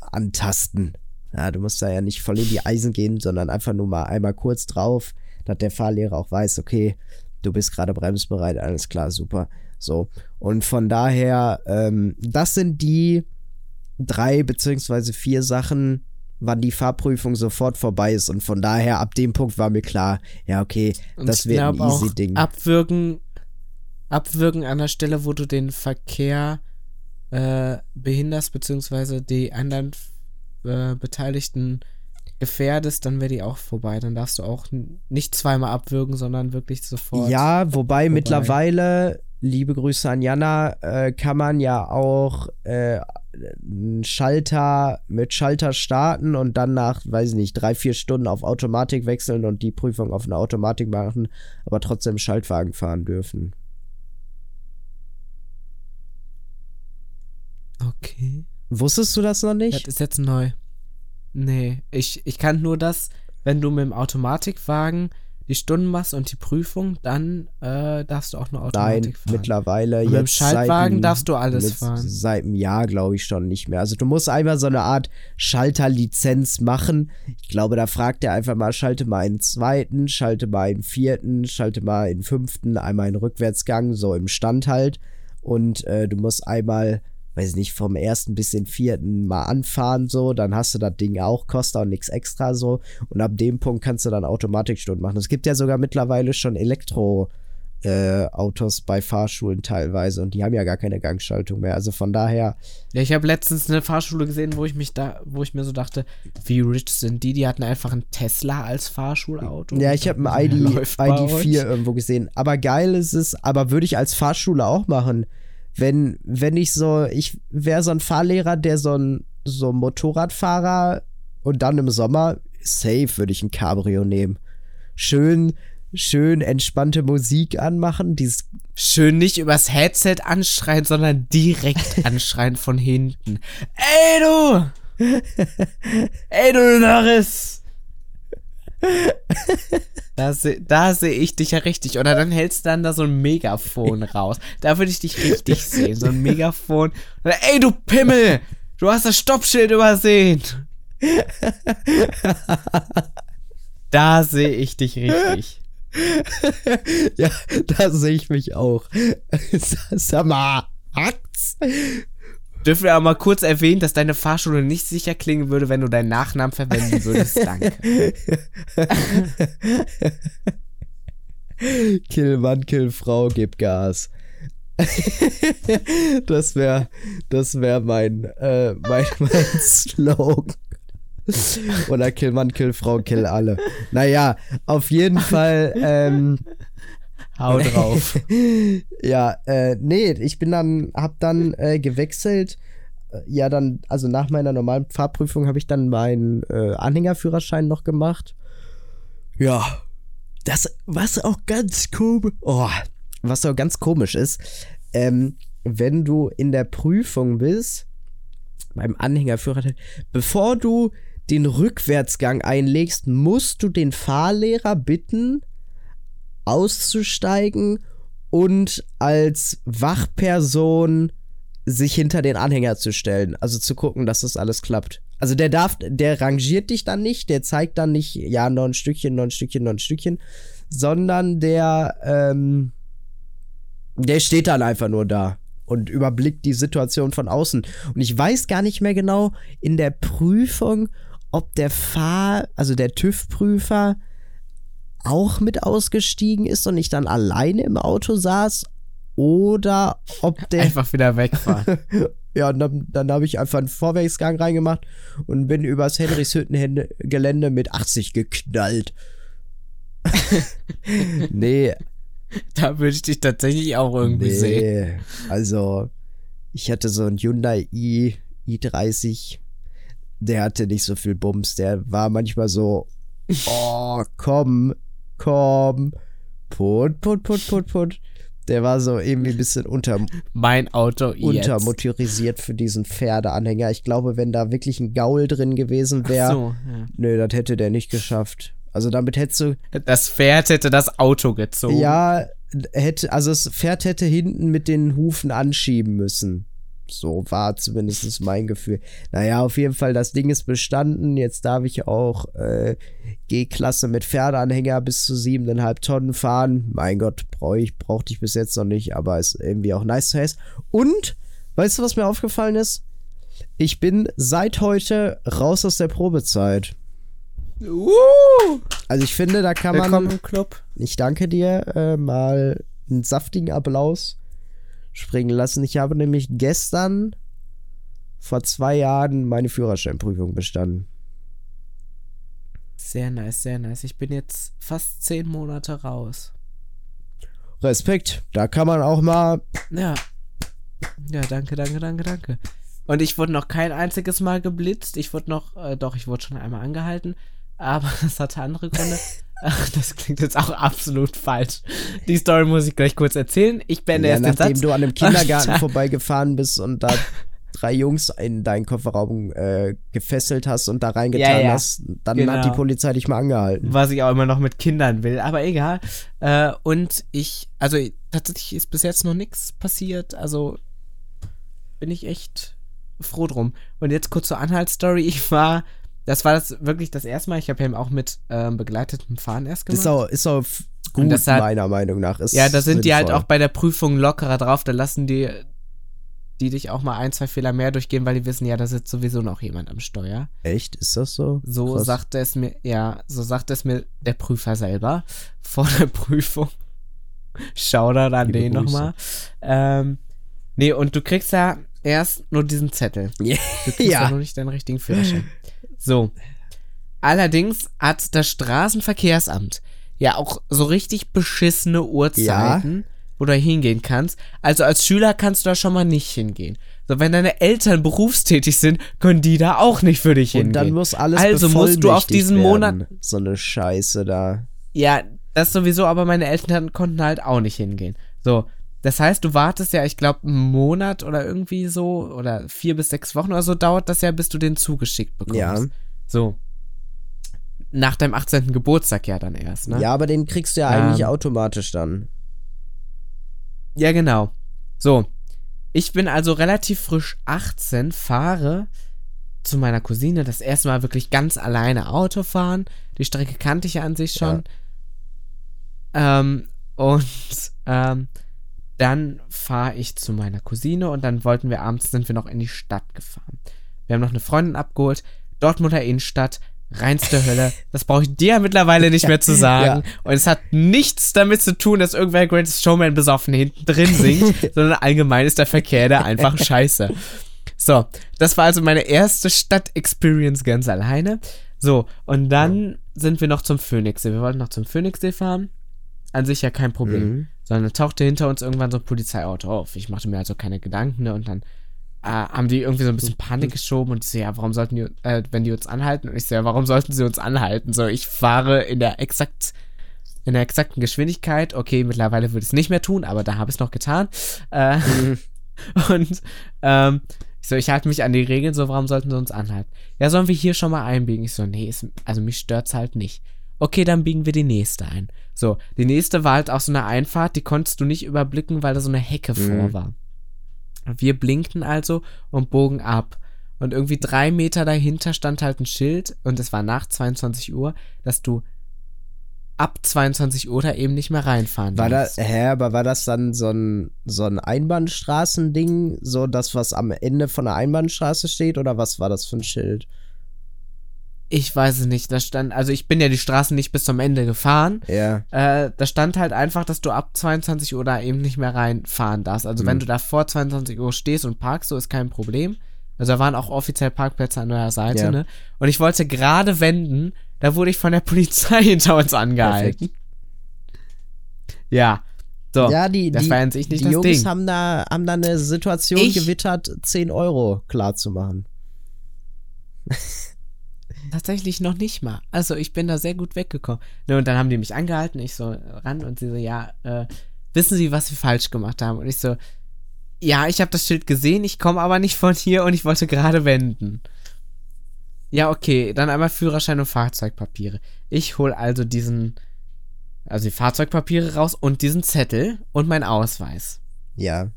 [SPEAKER 1] antasten. Ja, du musst da ja nicht voll in die Eisen gehen, sondern einfach nur mal einmal kurz drauf, dass der Fahrlehrer auch weiß, okay, du bist gerade bremsbereit, alles klar, super. So. Und von daher, ähm, das sind die drei beziehungsweise vier Sachen, wann die Fahrprüfung sofort vorbei ist. Und von daher, ab dem Punkt war mir klar, ja, okay,
[SPEAKER 2] Und
[SPEAKER 1] das wird ein easy Ding.
[SPEAKER 2] Abwürgen, abwürgen an der Stelle, wo du den Verkehr äh, behinderst, beziehungsweise die anderen äh, Beteiligten gefährdest, dann wäre die auch vorbei. Dann darfst du auch nicht zweimal abwürgen, sondern wirklich sofort.
[SPEAKER 1] Ja, wobei mittlerweile, liebe Grüße an Jana, äh, kann man ja auch äh, einen Schalter mit Schalter starten und dann nach, weiß ich nicht, drei, vier Stunden auf Automatik wechseln und die Prüfung auf eine Automatik machen, aber trotzdem Schaltwagen fahren dürfen.
[SPEAKER 2] Okay.
[SPEAKER 1] Wusstest du das noch
[SPEAKER 2] Das
[SPEAKER 1] nicht?
[SPEAKER 2] ist jetzt neu. Nee, ich, ich kann nur das, wenn du mit dem Automatikwagen die Stunden machst und die Prüfung, dann äh, darfst du auch nur
[SPEAKER 1] Nein,
[SPEAKER 2] Automatik fahren.
[SPEAKER 1] mittlerweile
[SPEAKER 2] Und
[SPEAKER 1] jetzt
[SPEAKER 2] mit dem Schaltwagen
[SPEAKER 1] dem-
[SPEAKER 2] darfst du alles fahren.
[SPEAKER 1] Seit einem Jahr glaube ich schon nicht mehr. Also du musst einfach so eine Art Schalterlizenz machen. Ich glaube, da fragt er einfach mal, schalte mal einen zweiten, schalte mal einen vierten, schalte mal einen fünften, einmal einen Rückwärtsgang, so im Stand halt. Und äh, du musst einmal, weiß ich nicht, vom ersten bis den vierten mal anfahren, so, dann hast du das Ding auch, kostet auch nichts extra so. Und ab dem Punkt kannst du dann Automatikstunden machen. Es gibt ja sogar mittlerweile schon Elektro- äh, Autos bei Fahrschulen teilweise und die haben ja gar keine Gangschaltung mehr. Also von daher,
[SPEAKER 2] Ja, ich habe letztens eine Fahrschule gesehen, wo ich mich da, wo ich mir so dachte, wie rich sind die? Die hatten einfach einen Tesla als Fahrschulauto.
[SPEAKER 1] ja, ich habe ein ID,
[SPEAKER 2] läuft bei euch?
[SPEAKER 1] ID4 irgendwo gesehen. Aber geil ist es, aber würde ich als Fahrschule auch machen. Wenn, wenn ich so, ich wäre so ein Fahrlehrer, der so ein so ein Motorradfahrer und dann im Sommer, safe würde ich ein Cabrio nehmen. Schön, schön entspannte Musik anmachen, dieses
[SPEAKER 2] Schön nicht übers Headset anschreien, sondern direkt anschreien von hinten. Ey du! Ey du Narris! Da, se, da sehe ich dich ja richtig. Oder dann hältst du dann da so ein Megafon raus. Da würde ich dich richtig sehen. So ein Megafon. Oder, ey, du Pimmel! Du hast das Stoppschild übersehen. da sehe ich dich richtig.
[SPEAKER 1] ja, da sehe ich mich auch. Sag mal, hat's?
[SPEAKER 2] Dürfen wir auch mal kurz erwähnen, dass deine Fahrschule nicht sicher klingen würde, wenn du deinen Nachnamen verwenden würdest. Danke.
[SPEAKER 1] kill Mann, kill Frau, gib Gas. das wäre das wär mein, äh, mein, mein Slogan. Oder kill Mann, kill Frau, kill alle. Naja, auf jeden Fall. Ähm,
[SPEAKER 2] Hau drauf.
[SPEAKER 1] ja, äh, nee, ich bin dann, hab dann äh, gewechselt. Äh, ja, dann, also nach meiner normalen Fahrprüfung habe ich dann meinen äh, Anhängerführerschein noch gemacht. Ja, das, was auch ganz komisch, oh, was auch ganz komisch ist, ähm, wenn du in der Prüfung bist, beim Anhängerführerschein, bevor du den Rückwärtsgang einlegst, musst du den Fahrlehrer bitten, auszusteigen und als Wachperson sich hinter den Anhänger zu stellen. Also zu gucken, dass das alles klappt. Also der darf, der rangiert dich dann nicht, der zeigt dann nicht, ja, noch ein Stückchen, noch ein Stückchen, noch ein Stückchen, sondern der, ähm, der steht dann einfach nur da und überblickt die Situation von außen. Und ich weiß gar nicht mehr genau in der Prüfung, ob der Fahr-, also der TÜV-Prüfer auch mit ausgestiegen ist und ich dann alleine im Auto saß oder ob der.
[SPEAKER 2] Einfach wieder wegfahren.
[SPEAKER 1] ja, und dann, dann habe ich einfach einen Vorwärtsgang reingemacht und bin übers Henrichshüttengelände mit 80 geknallt. nee.
[SPEAKER 2] Da würde ich dich tatsächlich auch irgendwie nee, sehen.
[SPEAKER 1] Also, ich hatte so einen Hyundai i, i30 der hatte nicht so viel Bums. Der war manchmal so, oh, komm, komm, put, put, put, put, put. Der war so irgendwie ein bisschen unter,
[SPEAKER 2] mein Auto
[SPEAKER 1] untermotorisiert für diesen Pferdeanhänger. Ich glaube, wenn da wirklich ein Gaul drin gewesen wäre, so, ja. nö, das hätte der nicht geschafft. Also damit hättest du.
[SPEAKER 2] Das Pferd hätte das Auto gezogen.
[SPEAKER 1] Ja, hätte, also das Pferd hätte hinten mit den Hufen anschieben müssen. So war zumindest mein Gefühl. Naja, auf jeden Fall, das Ding ist bestanden. Jetzt darf ich auch äh, G-Klasse mit Pferdeanhänger bis zu 7,5 Tonnen fahren. Mein Gott, brauch ich, brauchte ich bis jetzt noch nicht, aber ist irgendwie auch nice to have. Und, weißt du, was mir aufgefallen ist? Ich bin seit heute raus aus der Probezeit. Uh! Also ich finde, da kann
[SPEAKER 2] Willkommen
[SPEAKER 1] man.
[SPEAKER 2] Im Club.
[SPEAKER 1] Ich danke dir äh, mal einen saftigen Applaus springen lassen. Ich habe nämlich gestern vor zwei Jahren meine Führerscheinprüfung bestanden.
[SPEAKER 2] Sehr nice, sehr nice. Ich bin jetzt fast zehn Monate raus.
[SPEAKER 1] Respekt. Da kann man auch mal.
[SPEAKER 2] Ja. Ja, danke, danke, danke, danke. Und ich wurde noch kein einziges Mal geblitzt. Ich wurde noch, äh, doch, ich wurde schon einmal angehalten. Aber das hatte andere Gründe. Ach, das klingt jetzt auch absolut falsch. Die Story muss ich gleich kurz erzählen. Ich beende
[SPEAKER 1] ja,
[SPEAKER 2] erst
[SPEAKER 1] nachdem
[SPEAKER 2] den Satz.
[SPEAKER 1] du an einem Kindergarten Ach, vorbeigefahren bist und da drei Jungs in deinen Kofferraum äh, gefesselt hast und da reingetan ja, ja. hast, dann genau. hat die Polizei dich mal angehalten.
[SPEAKER 2] Was ich auch immer noch mit Kindern will, aber egal. Äh, und ich, also tatsächlich ist bis jetzt noch nichts passiert, also bin ich echt froh drum. Und jetzt kurz zur Anhaltsstory. Ich war das war das wirklich das erste Mal. Ich habe ja eben auch mit ähm, begleitetem Fahren erst gemacht.
[SPEAKER 1] Ist auch, ist auch gut, hat, meiner Meinung nach. Ist
[SPEAKER 2] ja, da sind die halt auch bei der Prüfung lockerer drauf. Da lassen die, die dich auch mal ein, zwei Fehler mehr durchgehen, weil die wissen, ja, da sitzt sowieso noch jemand am Steuer.
[SPEAKER 1] Echt? Ist das so?
[SPEAKER 2] So Krass. sagte es mir, ja, so sagte es mir der Prüfer selber vor der Prüfung. Shoutout an Liebe den nochmal. Ähm, nee, und du kriegst ja erst nur diesen Zettel. Du kriegst ja. ja noch nicht deinen richtigen Führerschein. So. Allerdings hat das Straßenverkehrsamt ja auch so richtig beschissene Uhrzeiten, ja. wo du hingehen kannst. Also als Schüler kannst du da schon mal nicht hingehen. So, wenn deine Eltern berufstätig sind, können die da auch nicht für dich hingehen. Und
[SPEAKER 1] dann muss alles
[SPEAKER 2] Also musst du auf diesen werden. Monat.
[SPEAKER 1] So eine Scheiße da.
[SPEAKER 2] Ja, das sowieso, aber meine Eltern konnten halt auch nicht hingehen. So, das heißt, du wartest ja, ich glaube, einen Monat oder irgendwie so, oder vier bis sechs Wochen oder so dauert das ja, bis du den zugeschickt bekommst. Ja. So. nach deinem 18. Geburtstag ja dann erst, ne?
[SPEAKER 1] Ja, aber den kriegst du ja eigentlich ähm, automatisch dann.
[SPEAKER 2] Ja, genau. So. Ich bin also relativ frisch 18, fahre zu meiner Cousine das erste Mal wirklich ganz alleine Auto fahren. Die Strecke kannte ich ja an sich schon. Ja. Ähm, und ähm, dann fahre ich zu meiner Cousine und dann wollten wir abends, sind wir noch in die Stadt gefahren. Wir haben noch eine Freundin abgeholt, Dortmunder Innenstadt, reinste Hölle. Das brauche ich dir mittlerweile nicht mehr zu sagen. Ja. Und es hat nichts damit zu tun, dass irgendwer Greatest Showman besoffen hinten drin singt, sondern allgemein ist der Verkehr da einfach scheiße. So, das war also meine erste Stadt-Experience ganz alleine. So, und dann ja. sind wir noch zum Phoenixsee. Wir wollten noch zum Phoenixsee fahren. An sich ja kein Problem. Mhm. Sondern tauchte hinter uns irgendwann so ein Polizeiauto auf. Ich machte mir also keine Gedanken, ne? Und dann äh, haben die irgendwie so ein bisschen Panik geschoben und ich so, ja, warum sollten die, äh, wenn die uns anhalten? Und ich so, ja, warum sollten sie uns anhalten? So, ich fahre in der exakt, in der exakten Geschwindigkeit. Okay, mittlerweile würde ich es nicht mehr tun, aber da habe ich es noch getan. Äh. Und ähm, ich so, ich halte mich an die Regeln, so, warum sollten sie uns anhalten? Ja, sollen wir hier schon mal einbiegen? Ich so, nee, ist, also mich stört's halt nicht. Okay, dann biegen wir die nächste ein. So, die nächste war halt auch so eine Einfahrt, die konntest du nicht überblicken, weil da so eine Hecke mhm. vor war. Wir blinkten also und bogen ab. Und irgendwie drei Meter dahinter stand halt ein Schild und es war nach 22 Uhr, dass du ab 22 Uhr da eben nicht mehr reinfahren
[SPEAKER 1] war darfst. Da, hä, aber war das dann so ein, so ein Einbahnstraßending, so das, was am Ende von der Einbahnstraße steht, oder was war das für ein Schild?
[SPEAKER 2] Ich weiß es nicht. Da stand, also ich bin ja die Straße nicht bis zum Ende gefahren.
[SPEAKER 1] Ja.
[SPEAKER 2] Äh, da stand halt einfach, dass du ab 22 Uhr da eben nicht mehr reinfahren darfst. Also mhm. wenn du da vor 22 Uhr stehst und parkst, so ist kein Problem. Also da waren auch offiziell Parkplätze an der Seite, ja. ne? Und ich wollte gerade wenden, da wurde ich von der Polizei hinter uns angehalten. Perfekt. Ja. So,
[SPEAKER 1] ja, die, das die, war an sich nicht die das Jungs Ding. Haben, da, haben da eine Situation ich, gewittert, 10 Euro klar zu machen.
[SPEAKER 2] Tatsächlich noch nicht mal. Also ich bin da sehr gut weggekommen. Ne, und dann haben die mich angehalten, ich so ran und sie so, ja, äh, wissen Sie, was wir falsch gemacht haben? Und ich so, ja, ich habe das Schild gesehen, ich komme aber nicht von hier und ich wollte gerade wenden. Ja, okay, dann einmal Führerschein und Fahrzeugpapiere. Ich hole also diesen, also die Fahrzeugpapiere raus und diesen Zettel und mein Ausweis.
[SPEAKER 1] Ja.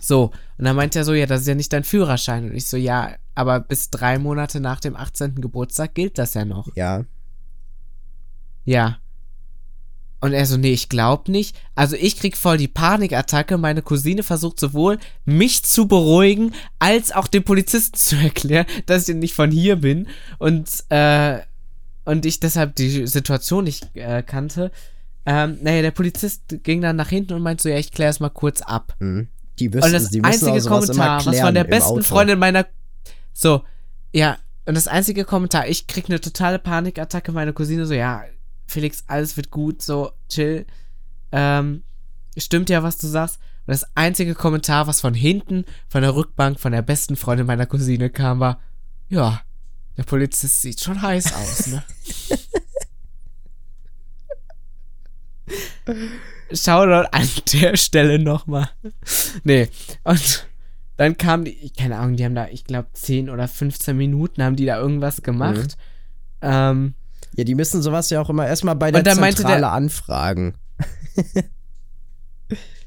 [SPEAKER 2] So, und dann meint er so, ja, das ist ja nicht dein Führerschein. Und ich so, ja, aber bis drei Monate nach dem 18. Geburtstag gilt das ja noch.
[SPEAKER 1] Ja.
[SPEAKER 2] Ja. Und er so, nee, ich glaub nicht. Also ich krieg voll die Panikattacke. Meine Cousine versucht sowohl mich zu beruhigen, als auch dem Polizisten zu erklären, dass ich nicht von hier bin. Und, äh, und ich deshalb die Situation nicht äh, kannte. Ähm, naja, der Polizist ging dann nach hinten und meinte so, ja, ich klär's mal kurz ab.
[SPEAKER 1] Mhm. Die wissen, und das die einzige also
[SPEAKER 2] Kommentar, was von der besten Freundin meiner so, ja, und das einzige Kommentar, ich krieg eine totale Panikattacke, meine Cousine so, ja, Felix, alles wird gut, so, chill. Ähm, stimmt ja, was du sagst. Und das einzige Kommentar, was von hinten, von der Rückbank, von der besten Freundin meiner Cousine kam, war, ja, der Polizist sieht schon heiß aus, ne? Shoutout an der Stelle nochmal. Nee, und dann kam die, keine Ahnung, die haben da, ich glaube, 10 oder 15 Minuten haben die da irgendwas gemacht. Mhm. Ähm,
[SPEAKER 1] ja, die müssen sowas ja auch immer erstmal bei der Zentrale der, anfragen.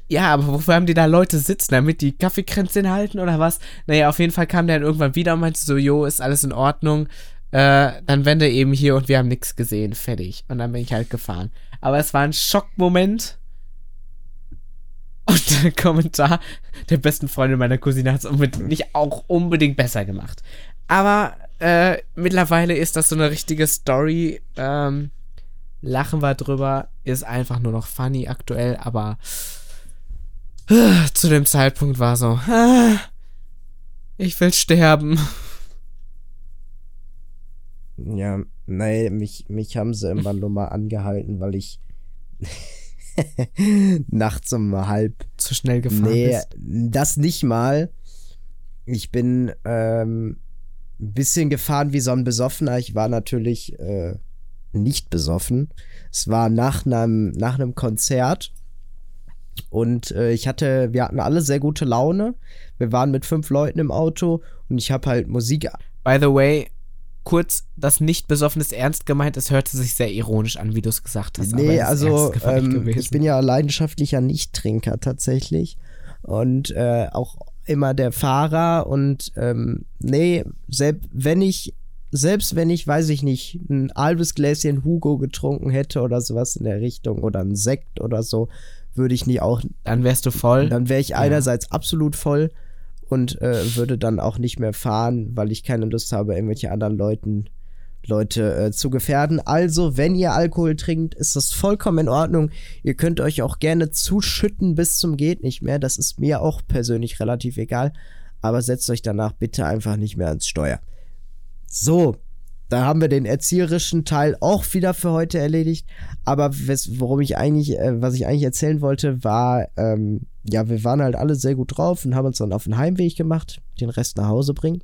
[SPEAKER 2] ja, aber wofür haben die da Leute sitzen, damit die Kaffeekränzchen halten oder was? Naja, auf jeden Fall kam der dann irgendwann wieder und meinte so, jo, ist alles in Ordnung. Äh, dann wende eben hier und wir haben nichts gesehen. Fertig. Und dann bin ich halt gefahren. Aber es war ein Schockmoment. Und der Kommentar der besten Freundin meiner Cousine hat es nicht auch unbedingt besser gemacht. Aber äh, mittlerweile ist das so eine richtige Story. Ähm, lachen wir drüber. Ist einfach nur noch funny aktuell, aber äh, zu dem Zeitpunkt war so, äh, ich will sterben.
[SPEAKER 1] Ja, nein, mich, mich haben sie immer nur mal angehalten, weil ich nachts um halb.
[SPEAKER 2] Zu schnell gefahren nee, bist?
[SPEAKER 1] das nicht mal. Ich bin ähm, ein bisschen gefahren wie so ein Besoffener. Ich war natürlich äh, nicht besoffen. Es war nach einem nach einem Konzert und äh, ich hatte, wir hatten alle sehr gute Laune. Wir waren mit fünf Leuten im Auto und ich habe halt Musik.
[SPEAKER 2] By the way, kurz das nicht besoffenes ernst gemeint. Es hörte sich sehr ironisch an, wie du es gesagt hast.
[SPEAKER 1] Nee, also ähm, ich bin ja leidenschaftlicher Nichttrinker tatsächlich. Und äh, auch immer der Fahrer. Und ähm, nee, selbst wenn ich, selbst wenn ich, weiß ich nicht, ein halbes Gläschen Hugo getrunken hätte oder sowas in der Richtung oder ein Sekt oder so, würde ich nie auch.
[SPEAKER 2] Dann wärst du voll.
[SPEAKER 1] Dann wäre ich ja. einerseits absolut voll und äh, würde dann auch nicht mehr fahren, weil ich keine Lust habe, irgendwelche anderen Leuten Leute äh, zu gefährden. Also, wenn ihr Alkohol trinkt, ist das vollkommen in Ordnung. Ihr könnt euch auch gerne zuschütten bis zum geht nicht mehr. Das ist mir auch persönlich relativ egal. Aber setzt euch danach bitte einfach nicht mehr ans Steuer. So, da haben wir den erzieherischen Teil auch wieder für heute erledigt. Aber worum ich eigentlich, äh, was ich eigentlich erzählen wollte, war, ähm, ja, wir waren halt alle sehr gut drauf und haben uns dann auf den Heimweg gemacht, den Rest nach Hause bringen.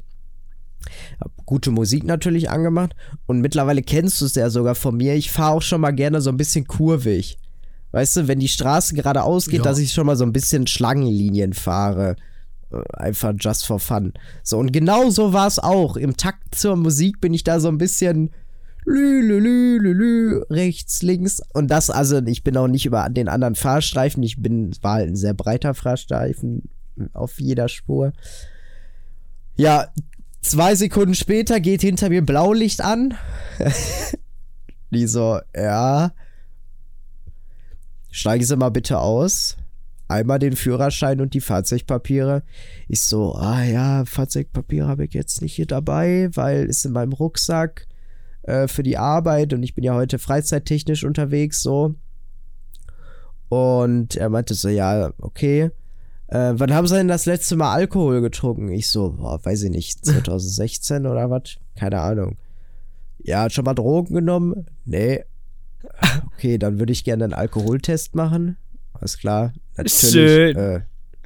[SPEAKER 1] Hab gute Musik natürlich angemacht und mittlerweile kennst du es ja sogar von mir. Ich fahre auch schon mal gerne so ein bisschen kurvig. Weißt du, wenn die Straße geradeaus geht, ja. dass ich schon mal so ein bisschen Schlangenlinien fahre. Äh, einfach just for fun. So, und genau so war es auch. Im Takt zur Musik bin ich da so ein bisschen lü, lü, lü, lü, lü, rechts, links. Und das, also, ich bin auch nicht über den anderen Fahrstreifen. Ich bin, war halt ein sehr breiter Fahrstreifen auf jeder Spur. Ja, zwei Sekunden später geht hinter mir Blaulicht an. Die so, ja. Steigen Sie mal bitte aus einmal den Führerschein und die Fahrzeugpapiere. Ich so, ah ja, Fahrzeugpapiere habe ich jetzt nicht hier dabei, weil ist in meinem Rucksack äh, für die Arbeit und ich bin ja heute freizeittechnisch unterwegs, so. Und er meinte so, ja, okay. Äh, wann haben sie denn das letzte Mal Alkohol getrunken? Ich so, boah, weiß ich nicht, 2016 oder was? Keine Ahnung. Ja, schon mal Drogen genommen? Nee. Okay, dann würde ich gerne einen Alkoholtest machen. Alles klar. Natürlich, Schön. Äh,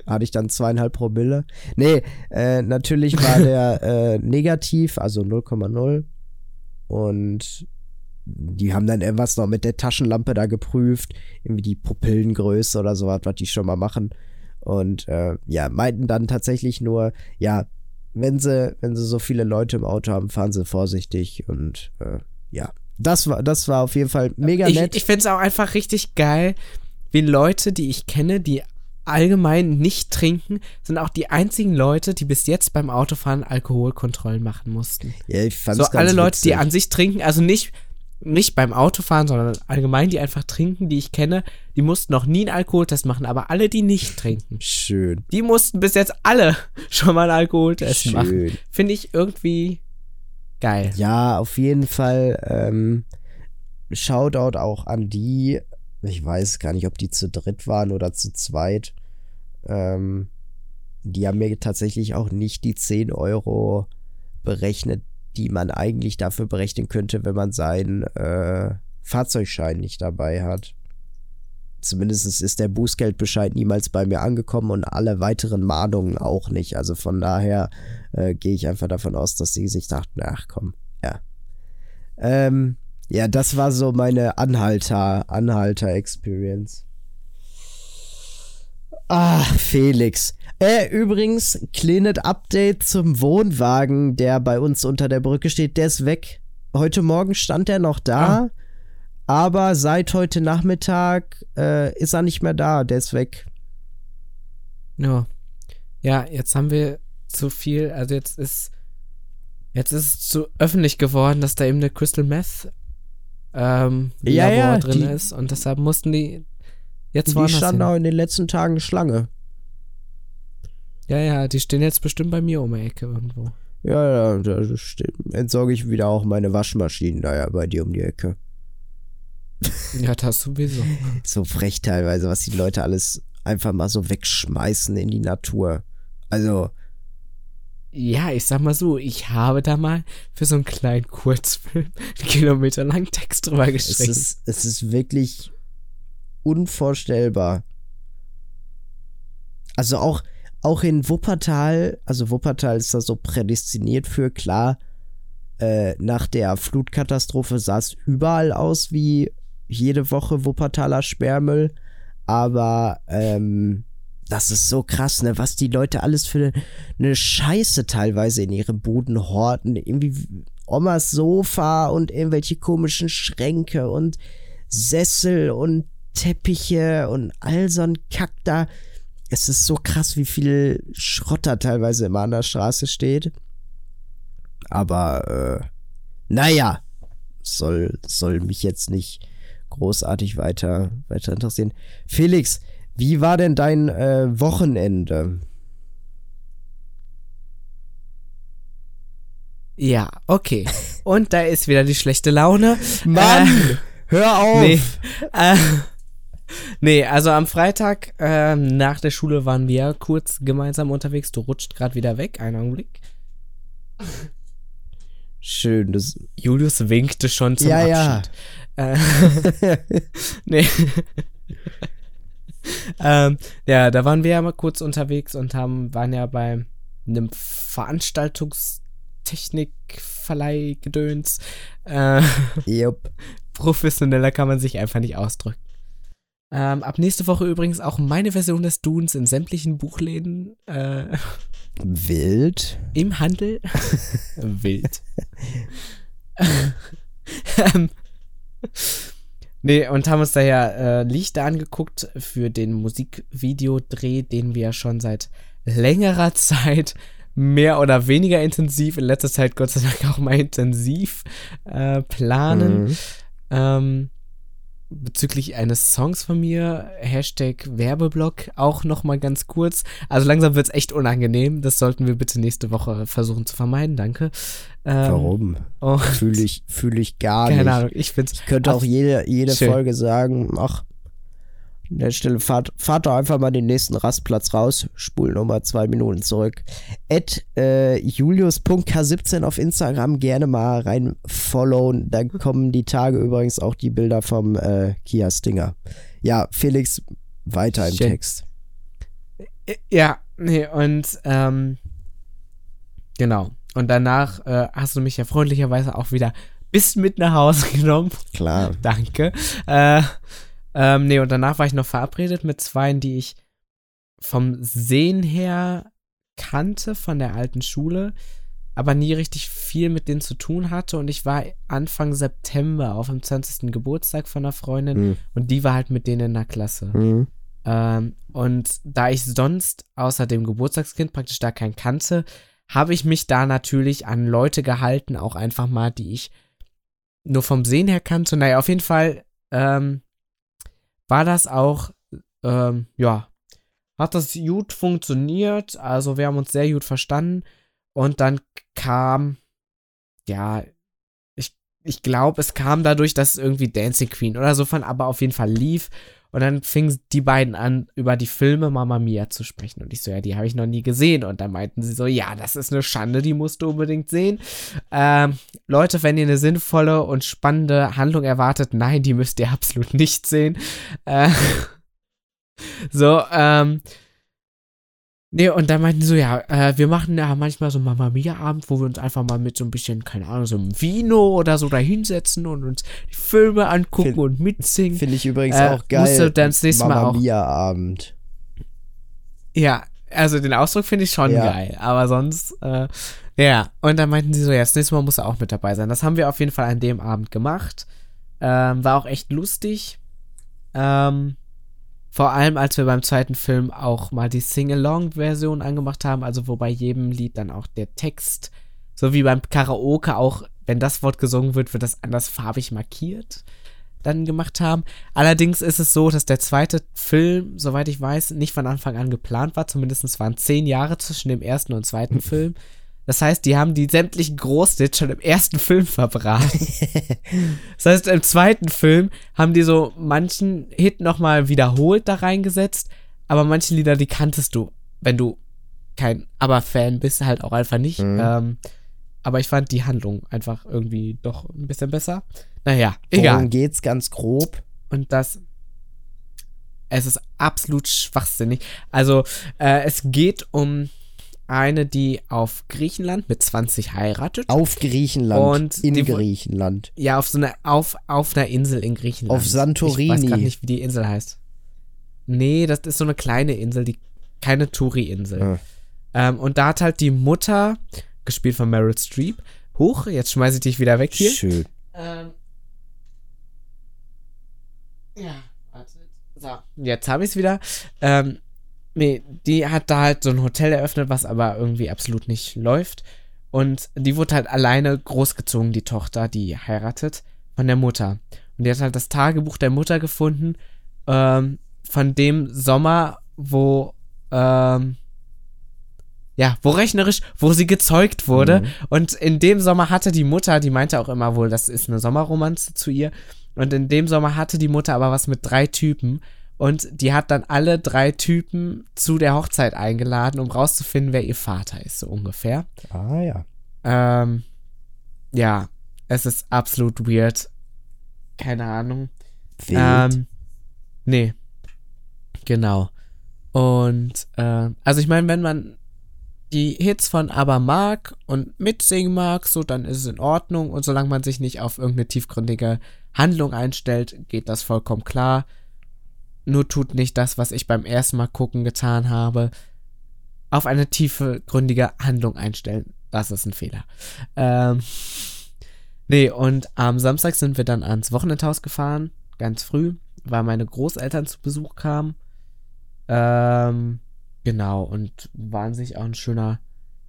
[SPEAKER 1] hatte ich dann zweieinhalb Promille. Nee, äh, natürlich war der äh, negativ, also 0,0. Und die haben dann irgendwas noch mit der Taschenlampe da geprüft, irgendwie die Pupillengröße oder sowas, was die schon mal machen. Und äh, ja, meinten dann tatsächlich nur, ja, wenn sie, wenn sie so viele Leute im Auto haben, fahren sie vorsichtig und äh, ja. Das war, das war auf jeden Fall mega nett.
[SPEAKER 2] Ich, ich finde es auch einfach richtig geil, wie Leute, die ich kenne, die allgemein nicht trinken, sind auch die einzigen Leute, die bis jetzt beim Autofahren Alkoholkontrollen machen mussten.
[SPEAKER 1] Ja, ich fand's
[SPEAKER 2] So alle Leute, die an sich trinken, also nicht, nicht beim Autofahren, sondern allgemein, die einfach trinken, die ich kenne, die mussten noch nie einen Alkoholtest machen, aber alle, die nicht trinken.
[SPEAKER 1] Schön.
[SPEAKER 2] Die mussten bis jetzt alle schon mal einen Alkoholtest Schön. machen. Finde ich irgendwie geil.
[SPEAKER 1] Ja, auf jeden Fall. Ähm, Shoutout auch an die, ich weiß gar nicht, ob die zu dritt waren oder zu zweit. Ähm, die haben mir tatsächlich auch nicht die 10 Euro berechnet, die man eigentlich dafür berechnen könnte, wenn man seinen äh, Fahrzeugschein nicht dabei hat. Zumindest ist der Bußgeldbescheid niemals bei mir angekommen und alle weiteren Mahnungen auch nicht. Also von daher äh, gehe ich einfach davon aus, dass sie sich dachten, ach komm, ja. Ähm, ja, das war so meine Anhalter, Anhalter-Experience. Ah, Felix. Äh, übrigens, kleines Update zum Wohnwagen, der bei uns unter der Brücke steht. Der ist weg. Heute Morgen stand er noch da, ah. aber seit heute Nachmittag äh, ist er nicht mehr da. Der ist weg.
[SPEAKER 2] Ja. Ja, jetzt haben wir zu viel. Also jetzt ist jetzt ist es zu öffentlich geworden, dass da eben eine Crystal Meth ähm, ja, Labor ja, drin die, ist. Und deshalb mussten die jetzt
[SPEAKER 1] Die standen auch in den letzten Tagen Schlange.
[SPEAKER 2] Ja, ja, die stehen jetzt bestimmt bei mir um die Ecke irgendwo.
[SPEAKER 1] Ja, ja, da entsorge ich wieder auch meine Waschmaschinen da ja bei dir um die Ecke.
[SPEAKER 2] Ja, das sowieso.
[SPEAKER 1] so frech teilweise, was die Leute alles einfach mal so wegschmeißen in die Natur. Also,
[SPEAKER 2] ja, ich sag mal so, ich habe da mal für so einen kleinen Kurzfilm einen Kilometer lang Text drüber geschrieben.
[SPEAKER 1] Es ist, es ist wirklich unvorstellbar. Also auch, auch in Wuppertal, also Wuppertal ist da so prädestiniert für, klar, äh, nach der Flutkatastrophe sah es überall aus wie jede Woche Wuppertaler Sperrmüll, aber ähm, das ist so krass, ne, was die Leute alles für eine Scheiße teilweise in ihre Buden horten. Irgendwie Omas Sofa und irgendwelche komischen Schränke und Sessel und Teppiche und all so ein Kack da. Es ist so krass, wie viel Schrotter teilweise immer an der Straße steht. Aber, äh, naja, soll, soll mich jetzt nicht großartig weiter, weiter interessieren. Felix, wie war denn dein äh, Wochenende?
[SPEAKER 2] Ja, okay. Und da ist wieder die schlechte Laune.
[SPEAKER 1] Mann, äh, hör auf!
[SPEAKER 2] Nee, äh, nee, also am Freitag äh, nach der Schule waren wir kurz gemeinsam unterwegs. Du rutscht gerade wieder weg, einen Augenblick.
[SPEAKER 1] Schön, das.
[SPEAKER 2] Julius winkte schon zum
[SPEAKER 1] ja,
[SPEAKER 2] Abschied. Ja. Äh, nee. Ähm, ja, da waren wir ja mal kurz unterwegs und haben, waren ja bei einem Veranstaltungstechnikverleih-Gedöns. Äh,
[SPEAKER 1] yep.
[SPEAKER 2] Professioneller kann man sich einfach nicht ausdrücken. Ähm, ab nächste Woche übrigens auch meine Version des Duns in sämtlichen Buchläden. Äh,
[SPEAKER 1] Wild.
[SPEAKER 2] Im Handel. Wild. ähm, nee, und haben uns da ja äh, Lichter angeguckt für den Musikvideodreh, den wir schon seit längerer Zeit mehr oder weniger intensiv, in letzter Zeit Gott sei Dank auch mal intensiv äh, planen. Mhm. Ähm, bezüglich eines Songs von mir, Hashtag Werbeblock, auch nochmal ganz kurz. Also langsam wird es echt unangenehm. Das sollten wir bitte nächste Woche versuchen zu vermeiden. Danke.
[SPEAKER 1] Ähm, Warum? Fühle ich, fühl ich gar
[SPEAKER 2] keine
[SPEAKER 1] nicht.
[SPEAKER 2] Keine Ahnung, ich find's.
[SPEAKER 1] Ich könnte auch jede, jede Folge sagen, ach, an der Stelle fahrt, fahrt doch einfach mal den nächsten Rastplatz raus, spul nochmal zwei Minuten zurück. At äh, julius.k17 auf Instagram gerne mal rein followen. Da kommen die Tage übrigens auch die Bilder vom äh, Kia Stinger. Ja, Felix, weiter im Schön. Text.
[SPEAKER 2] Ja, nee, und ähm, genau. Und danach äh, hast du mich ja freundlicherweise auch wieder bis mit nach Hause genommen.
[SPEAKER 1] Klar.
[SPEAKER 2] Danke. Äh, ähm, nee, und danach war ich noch verabredet mit zweien, die ich vom Sehen her kannte von der alten Schule, aber nie richtig viel mit denen zu tun hatte. Und ich war Anfang September auf dem 20. Geburtstag von einer Freundin mhm. und die war halt mit denen in der Klasse. Mhm. Ähm, und da ich sonst außer dem Geburtstagskind praktisch da keinen kannte, habe ich mich da natürlich an Leute gehalten, auch einfach mal, die ich nur vom Sehen her kannte. Naja, auf jeden Fall ähm, war das auch, ähm, ja, hat das gut funktioniert. Also wir haben uns sehr gut verstanden. Und dann kam, ja, ich, ich glaube, es kam dadurch, dass irgendwie Dancing Queen oder so von, aber auf jeden Fall lief. Und dann fingen die beiden an, über die Filme Mama Mia zu sprechen. Und ich so, ja, die habe ich noch nie gesehen. Und dann meinten sie so, ja, das ist eine Schande, die musst du unbedingt sehen. Ähm, Leute, wenn ihr eine sinnvolle und spannende Handlung erwartet, nein, die müsst ihr absolut nicht sehen. Äh, so, ähm, Nee, und dann meinten sie so, ja, äh, wir machen ja manchmal so Mama Mia-Abend, wo wir uns einfach mal mit so ein bisschen, keine Ahnung, so einem Vino oder so da hinsetzen und uns die Filme angucken find, und mitsingen.
[SPEAKER 1] Finde ich übrigens äh, auch geil.
[SPEAKER 2] Musste dann das nächste
[SPEAKER 1] Mama
[SPEAKER 2] Mal
[SPEAKER 1] Mia-Abend.
[SPEAKER 2] Ja, also den Ausdruck finde ich schon ja. geil, aber sonst, äh, ja. Und dann meinten sie so, ja, das nächste Mal muss er auch mit dabei sein. Das haben wir auf jeden Fall an dem Abend gemacht. Ähm, war auch echt lustig. Ähm, vor allem, als wir beim zweiten Film auch mal die Sing-Along-Version angemacht haben, also wo bei jedem Lied dann auch der Text, so wie beim Karaoke auch, wenn das Wort gesungen wird, wird das anders farbig markiert, dann gemacht haben. Allerdings ist es so, dass der zweite Film, soweit ich weiß, nicht von Anfang an geplant war. Zumindest waren zehn Jahre zwischen dem ersten und zweiten Film. Das heißt, die haben die sämtlichen Großhits schon im ersten Film verbraten. das heißt, im zweiten Film haben die so manchen Hit nochmal wiederholt da reingesetzt, aber manche Lieder, die kanntest du, wenn du kein Aber-Fan bist, halt auch einfach nicht. Mhm. Ähm, aber ich fand die Handlung einfach irgendwie doch ein bisschen besser. Naja, egal. Worum
[SPEAKER 1] geht's ganz grob?
[SPEAKER 2] Und das. Es ist absolut schwachsinnig. Also, äh, es geht um eine, die auf Griechenland mit 20 heiratet.
[SPEAKER 1] Auf Griechenland. Und in Griechenland.
[SPEAKER 2] Ja, auf so einer, auf, auf einer Insel in Griechenland.
[SPEAKER 1] Auf Santorini. Ich weiß
[SPEAKER 2] gar nicht, wie die Insel heißt. Nee, das ist so eine kleine Insel, die, keine Touri-Insel. Ah. Ähm, und da hat halt die Mutter, gespielt von Meryl Streep, Huch, jetzt schmeiße ich dich wieder weg hier.
[SPEAKER 1] Schön.
[SPEAKER 2] Ähm. Ja, warte. So, jetzt habe ich es wieder. Ähm, nee, die hat da halt so ein Hotel eröffnet, was aber irgendwie absolut nicht läuft. Und die wurde halt alleine großgezogen, die Tochter, die heiratet, von der Mutter. Und die hat halt das Tagebuch der Mutter gefunden, ähm, von dem Sommer, wo, ähm, ja, wo rechnerisch, wo sie gezeugt wurde.
[SPEAKER 1] Mhm.
[SPEAKER 2] Und in dem Sommer hatte die Mutter, die meinte auch immer wohl, das ist eine Sommerromanze zu ihr. Und in dem Sommer hatte die Mutter aber was mit drei Typen. Und die hat dann alle drei Typen zu der Hochzeit eingeladen, um rauszufinden, wer ihr Vater ist, so ungefähr.
[SPEAKER 1] Ah ja.
[SPEAKER 2] Ähm, ja, es ist absolut weird. Keine Ahnung.
[SPEAKER 1] Wild.
[SPEAKER 2] Ähm, nee. Genau. Und, äh, also ich meine, wenn man die Hits von Aber mag und mitsingen mag, so dann ist es in Ordnung. Und solange man sich nicht auf irgendeine tiefgründige Handlung einstellt, geht das vollkommen klar. Nur tut nicht das, was ich beim ersten Mal gucken getan habe, auf eine tiefe, gründige Handlung einstellen. Das ist ein Fehler. Ähm, nee, und am Samstag sind wir dann ans Wochenendhaus gefahren, ganz früh, weil meine Großeltern zu Besuch kamen. Ähm, genau, und war an sich auch ein schöner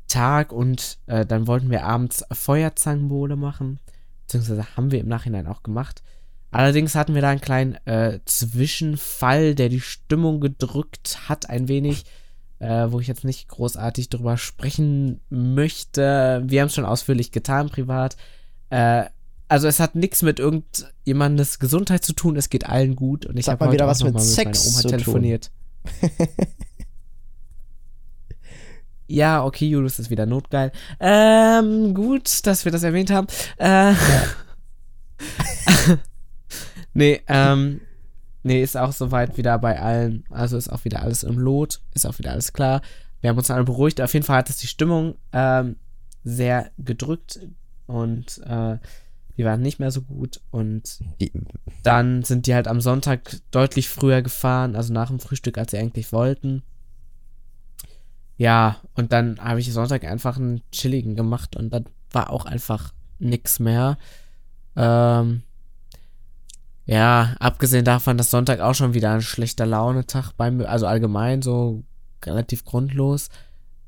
[SPEAKER 2] Tag und äh, dann wollten wir abends Feuerzangenbowle machen, beziehungsweise haben wir im Nachhinein auch gemacht. Allerdings hatten wir da einen kleinen äh, Zwischenfall, der die Stimmung gedrückt hat ein wenig, äh, wo ich jetzt nicht großartig drüber sprechen möchte. Wir haben es schon ausführlich getan, privat. Äh, also es hat nichts mit irgendjemandes Gesundheit zu tun, es geht allen gut und ich habe
[SPEAKER 1] mal
[SPEAKER 2] heute
[SPEAKER 1] wieder was mit
[SPEAKER 2] mit
[SPEAKER 1] Sex
[SPEAKER 2] meiner Oma
[SPEAKER 1] zu tun.
[SPEAKER 2] telefoniert. Ja, okay, Julius ist wieder notgeil. Ähm, gut, dass wir das erwähnt haben. Äh, nee, ähm, nee, ist auch soweit wieder bei allen. Also ist auch wieder alles im Lot, ist auch wieder alles klar. Wir haben uns alle beruhigt. Auf jeden Fall hat es die Stimmung ähm, sehr gedrückt und äh, die waren nicht mehr so gut. Und dann sind die halt am Sonntag deutlich früher gefahren, also nach dem Frühstück, als sie eigentlich wollten. Ja, und dann habe ich Sonntag einfach einen chilligen gemacht und dann war auch einfach nix mehr. Ähm, ja, abgesehen davon, dass Sonntag auch schon wieder ein schlechter Launetag bei mir, also allgemein so relativ grundlos.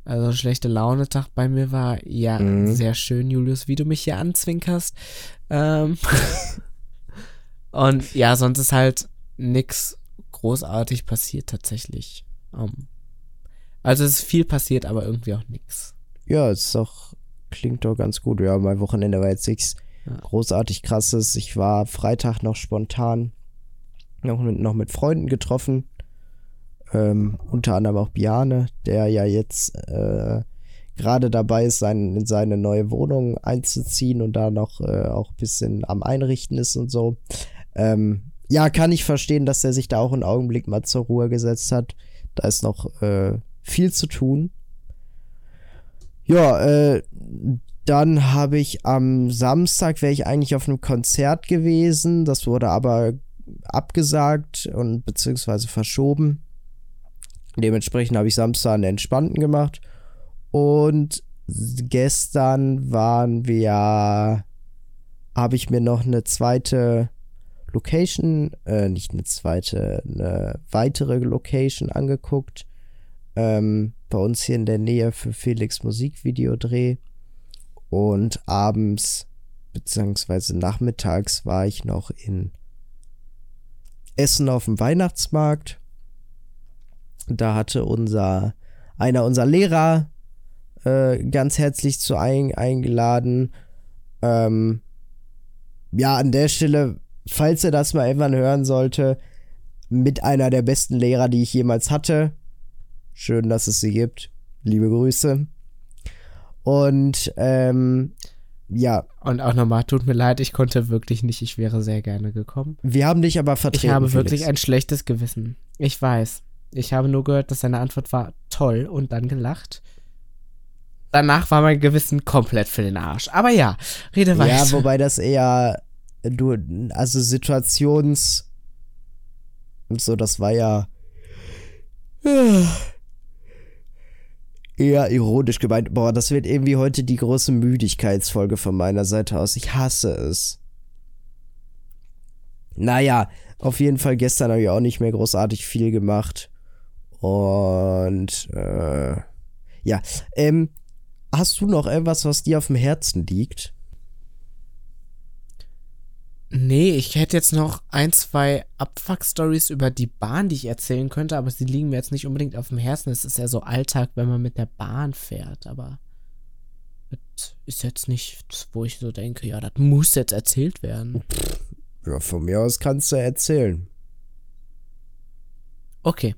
[SPEAKER 2] Also ein schlechter Launetag bei mir war. Ja,
[SPEAKER 1] Mhm.
[SPEAKER 2] sehr schön, Julius, wie du mich hier anzwinkerst. Ähm, und ja, sonst ist halt nix großartig passiert tatsächlich. Ähm, also es ist viel passiert, aber irgendwie auch nix.
[SPEAKER 1] ja, es ist doch, klingt doch ganz gut. Ja, mein Wochenende war jetzt nichts
[SPEAKER 2] Ja.
[SPEAKER 1] großartig krasses. Ich war Freitag noch spontan noch mit, noch mit Freunden getroffen. Ähm, unter anderem auch Biane, der ja jetzt äh, gerade dabei ist, sein, in seine neue Wohnung einzuziehen und da noch äh, auch ein bisschen am Einrichten ist und so. Ähm, ja, kann ich verstehen, dass er sich da auch einen Augenblick mal zur Ruhe gesetzt hat. Da ist noch äh, viel zu tun. Ja, äh, dann habe ich am Samstag, wäre ich eigentlich auf einem Konzert gewesen. Das wurde aber abgesagt und beziehungsweise verschoben. Dementsprechend habe ich Samstag einen entspannten gemacht. Und gestern waren wir, habe ich mir noch eine zweite Location, äh, nicht eine zweite, eine weitere Location angeguckt. Ähm, bei uns hier in der Nähe für Felix Musikvideodreh. Und abends, beziehungsweise nachmittags, war ich noch in Essen auf dem Weihnachtsmarkt. Da hatte unser, einer unserer Lehrer äh, ganz herzlich zu ein, eingeladen. Ähm, ja, an der Stelle, falls er das mal irgendwann hören sollte, mit einer der besten Lehrer, die ich jemals hatte. Schön, dass es sie gibt. Liebe Grüße. Und ähm, ja,
[SPEAKER 2] Und auch nochmal, tut mir leid, ich konnte wirklich nicht, ich wäre sehr gerne gekommen.
[SPEAKER 1] wir haben dich aber vertreten.
[SPEAKER 2] Ich habe wirklich
[SPEAKER 1] Felix.
[SPEAKER 2] ein schlechtes Gewissen. Ich weiß. Ich habe nur gehört, dass seine Antwort war toll und dann gelacht. Danach war mein Gewissen komplett für den Arsch. Aber ja, rede weiter.
[SPEAKER 1] Ja, wobei das eher du, also Situations und so, das war ja eher ironisch gemeint. Boah, das wird irgendwie heute die große Müdigkeitsfolge von meiner Seite aus. Ich hasse es. Naja, auf jeden Fall gestern habe ich auch nicht mehr großartig viel gemacht. Und äh, ja, ähm, hast du noch etwas, was dir auf dem Herzen liegt?
[SPEAKER 2] Nee, ich hätte jetzt noch ein, zwei Abfuck-Stories über die Bahn, die ich erzählen könnte, aber sie liegen mir jetzt nicht unbedingt auf dem Herzen. Es ist ja so Alltag, wenn man mit der Bahn fährt, aber das ist jetzt nichts, wo ich so denke, ja, das muss jetzt erzählt werden.
[SPEAKER 1] Ja, von mir aus kannst du erzählen.
[SPEAKER 2] Okay.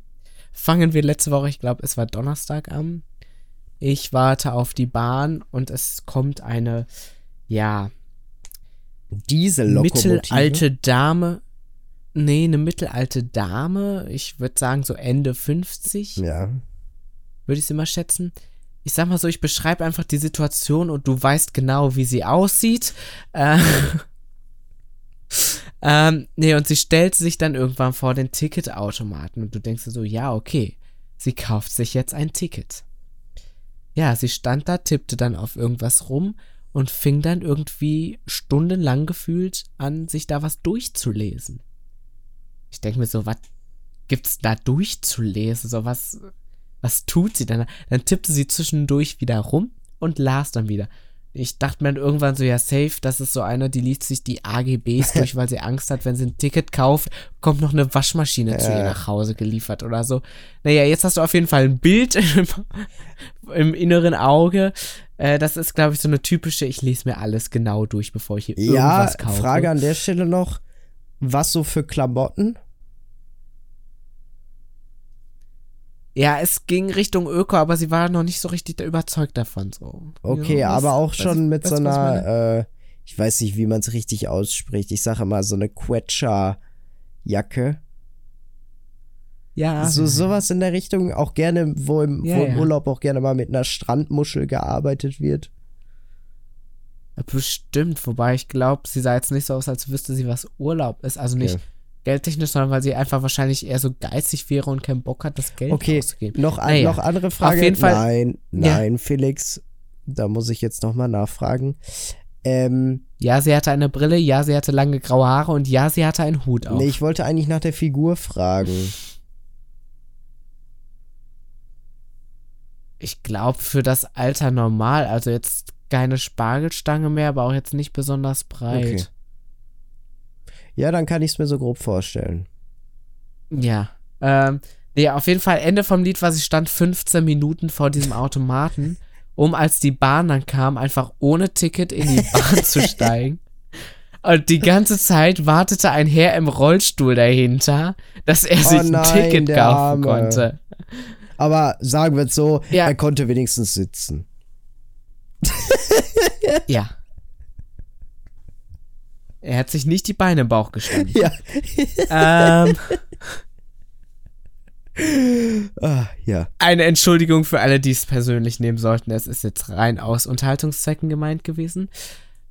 [SPEAKER 2] Fangen wir letzte Woche, ich glaube, es war Donnerstag an. Ich warte auf die Bahn und es kommt eine, ja,
[SPEAKER 1] Diesellokomotive.
[SPEAKER 2] mittelalte Dame. Nee, eine mittelalte Dame. Ich würde sagen so Ende 50,
[SPEAKER 1] Ja.
[SPEAKER 2] würde ich sie mal schätzen. Ich sag mal so, ich beschreibe einfach die Situation und du weißt genau, wie sie aussieht. Äh, ähm, nee, und sie stellt sich dann irgendwann vor den Ticketautomaten und du denkst dir so, ja, okay, sie kauft sich jetzt ein Ticket. Ja, sie stand da, tippte dann auf irgendwas rum und fing dann irgendwie stundenlang gefühlt an, sich da was durchzulesen. Ich denke mir so, was gibt's da durchzulesen? So was, was tut sie dann? Dann tippte sie zwischendurch wieder rum und las dann wieder. Ich dachte mir irgendwann so, ja, safe, das ist so eine, die liest sich die AGBs durch, weil sie Angst hat, wenn sie ein Ticket kauft, kommt noch eine Waschmaschine zu ihr
[SPEAKER 1] Ja.
[SPEAKER 2] nach Hause geliefert oder so. Naja, jetzt hast du auf jeden Fall ein Bild im, im inneren Auge. Äh, das ist, glaube ich, so eine typische, ich lese mir alles genau durch, bevor ich hier
[SPEAKER 1] Ja,
[SPEAKER 2] irgendwas kaufe.
[SPEAKER 1] Frage an der Stelle noch. Was so für Klamotten?
[SPEAKER 2] Ja, es ging Richtung Öko, aber sie war noch nicht so richtig überzeugt davon. So.
[SPEAKER 1] Okay,
[SPEAKER 2] Ja,
[SPEAKER 1] aber auch schon
[SPEAKER 2] ich-
[SPEAKER 1] mit so einer, äh, ich weiß nicht, wie man es richtig ausspricht. Ich sage immer so eine Quetscher-Jacke.
[SPEAKER 2] Ja,
[SPEAKER 1] So sowas in der Richtung, auch gerne, wo im,
[SPEAKER 2] Ja,
[SPEAKER 1] wo im
[SPEAKER 2] ja.
[SPEAKER 1] Urlaub auch gerne mal mit einer Strandmuschel gearbeitet wird.
[SPEAKER 2] bestimmt. Wobei ich glaube, sie sah jetzt nicht so aus, als wüsste sie, was Urlaub ist. Also nicht
[SPEAKER 1] Okay.
[SPEAKER 2] Geldtechnisch, sondern weil sie einfach wahrscheinlich eher so geizig wäre und keinen Bock hat, das Geld
[SPEAKER 1] Okay,
[SPEAKER 2] auszugeben.
[SPEAKER 1] noch, an,
[SPEAKER 2] Naja,
[SPEAKER 1] noch andere Frage.
[SPEAKER 2] jeden Fall-
[SPEAKER 1] nein,
[SPEAKER 2] Ja.
[SPEAKER 1] nein, Felix, da muss ich jetzt nochmal nachfragen. Ähm,
[SPEAKER 2] Ja, sie hatte eine Brille, ja, sie hatte lange graue Haare und ja, sie hatte einen Hut auf.
[SPEAKER 1] nee, ich wollte eigentlich nach der Figur fragen.
[SPEAKER 2] Ich glaube, für das Alter normal. Also jetzt keine Spargelstange mehr, aber auch jetzt nicht besonders breit.
[SPEAKER 1] Okay. Ja, dann kann ich es mir so grob vorstellen.
[SPEAKER 2] Ja. Ähm, nee, auf jeden Fall, Ende vom Lied war, sie stand 15 Minuten vor diesem Automaten, um als die Bahn dann kam, einfach ohne Ticket in die Bahn zu steigen. Und die ganze Zeit wartete ein Herr im Rollstuhl dahinter, dass er sich ein
[SPEAKER 1] nein,
[SPEAKER 2] Ticket kaufen
[SPEAKER 1] Arme.
[SPEAKER 2] konnte.
[SPEAKER 1] Aber sagen wir es so,
[SPEAKER 2] Ja.
[SPEAKER 1] er konnte wenigstens sitzen.
[SPEAKER 2] Ja. Er hat sich nicht die Beine im Bauch gestanden.
[SPEAKER 1] Ja.
[SPEAKER 2] ähm,
[SPEAKER 1] Ah, ja.
[SPEAKER 2] eine Entschuldigung für alle, die es persönlich nehmen sollten. Es ist jetzt rein aus Unterhaltungszwecken gemeint gewesen.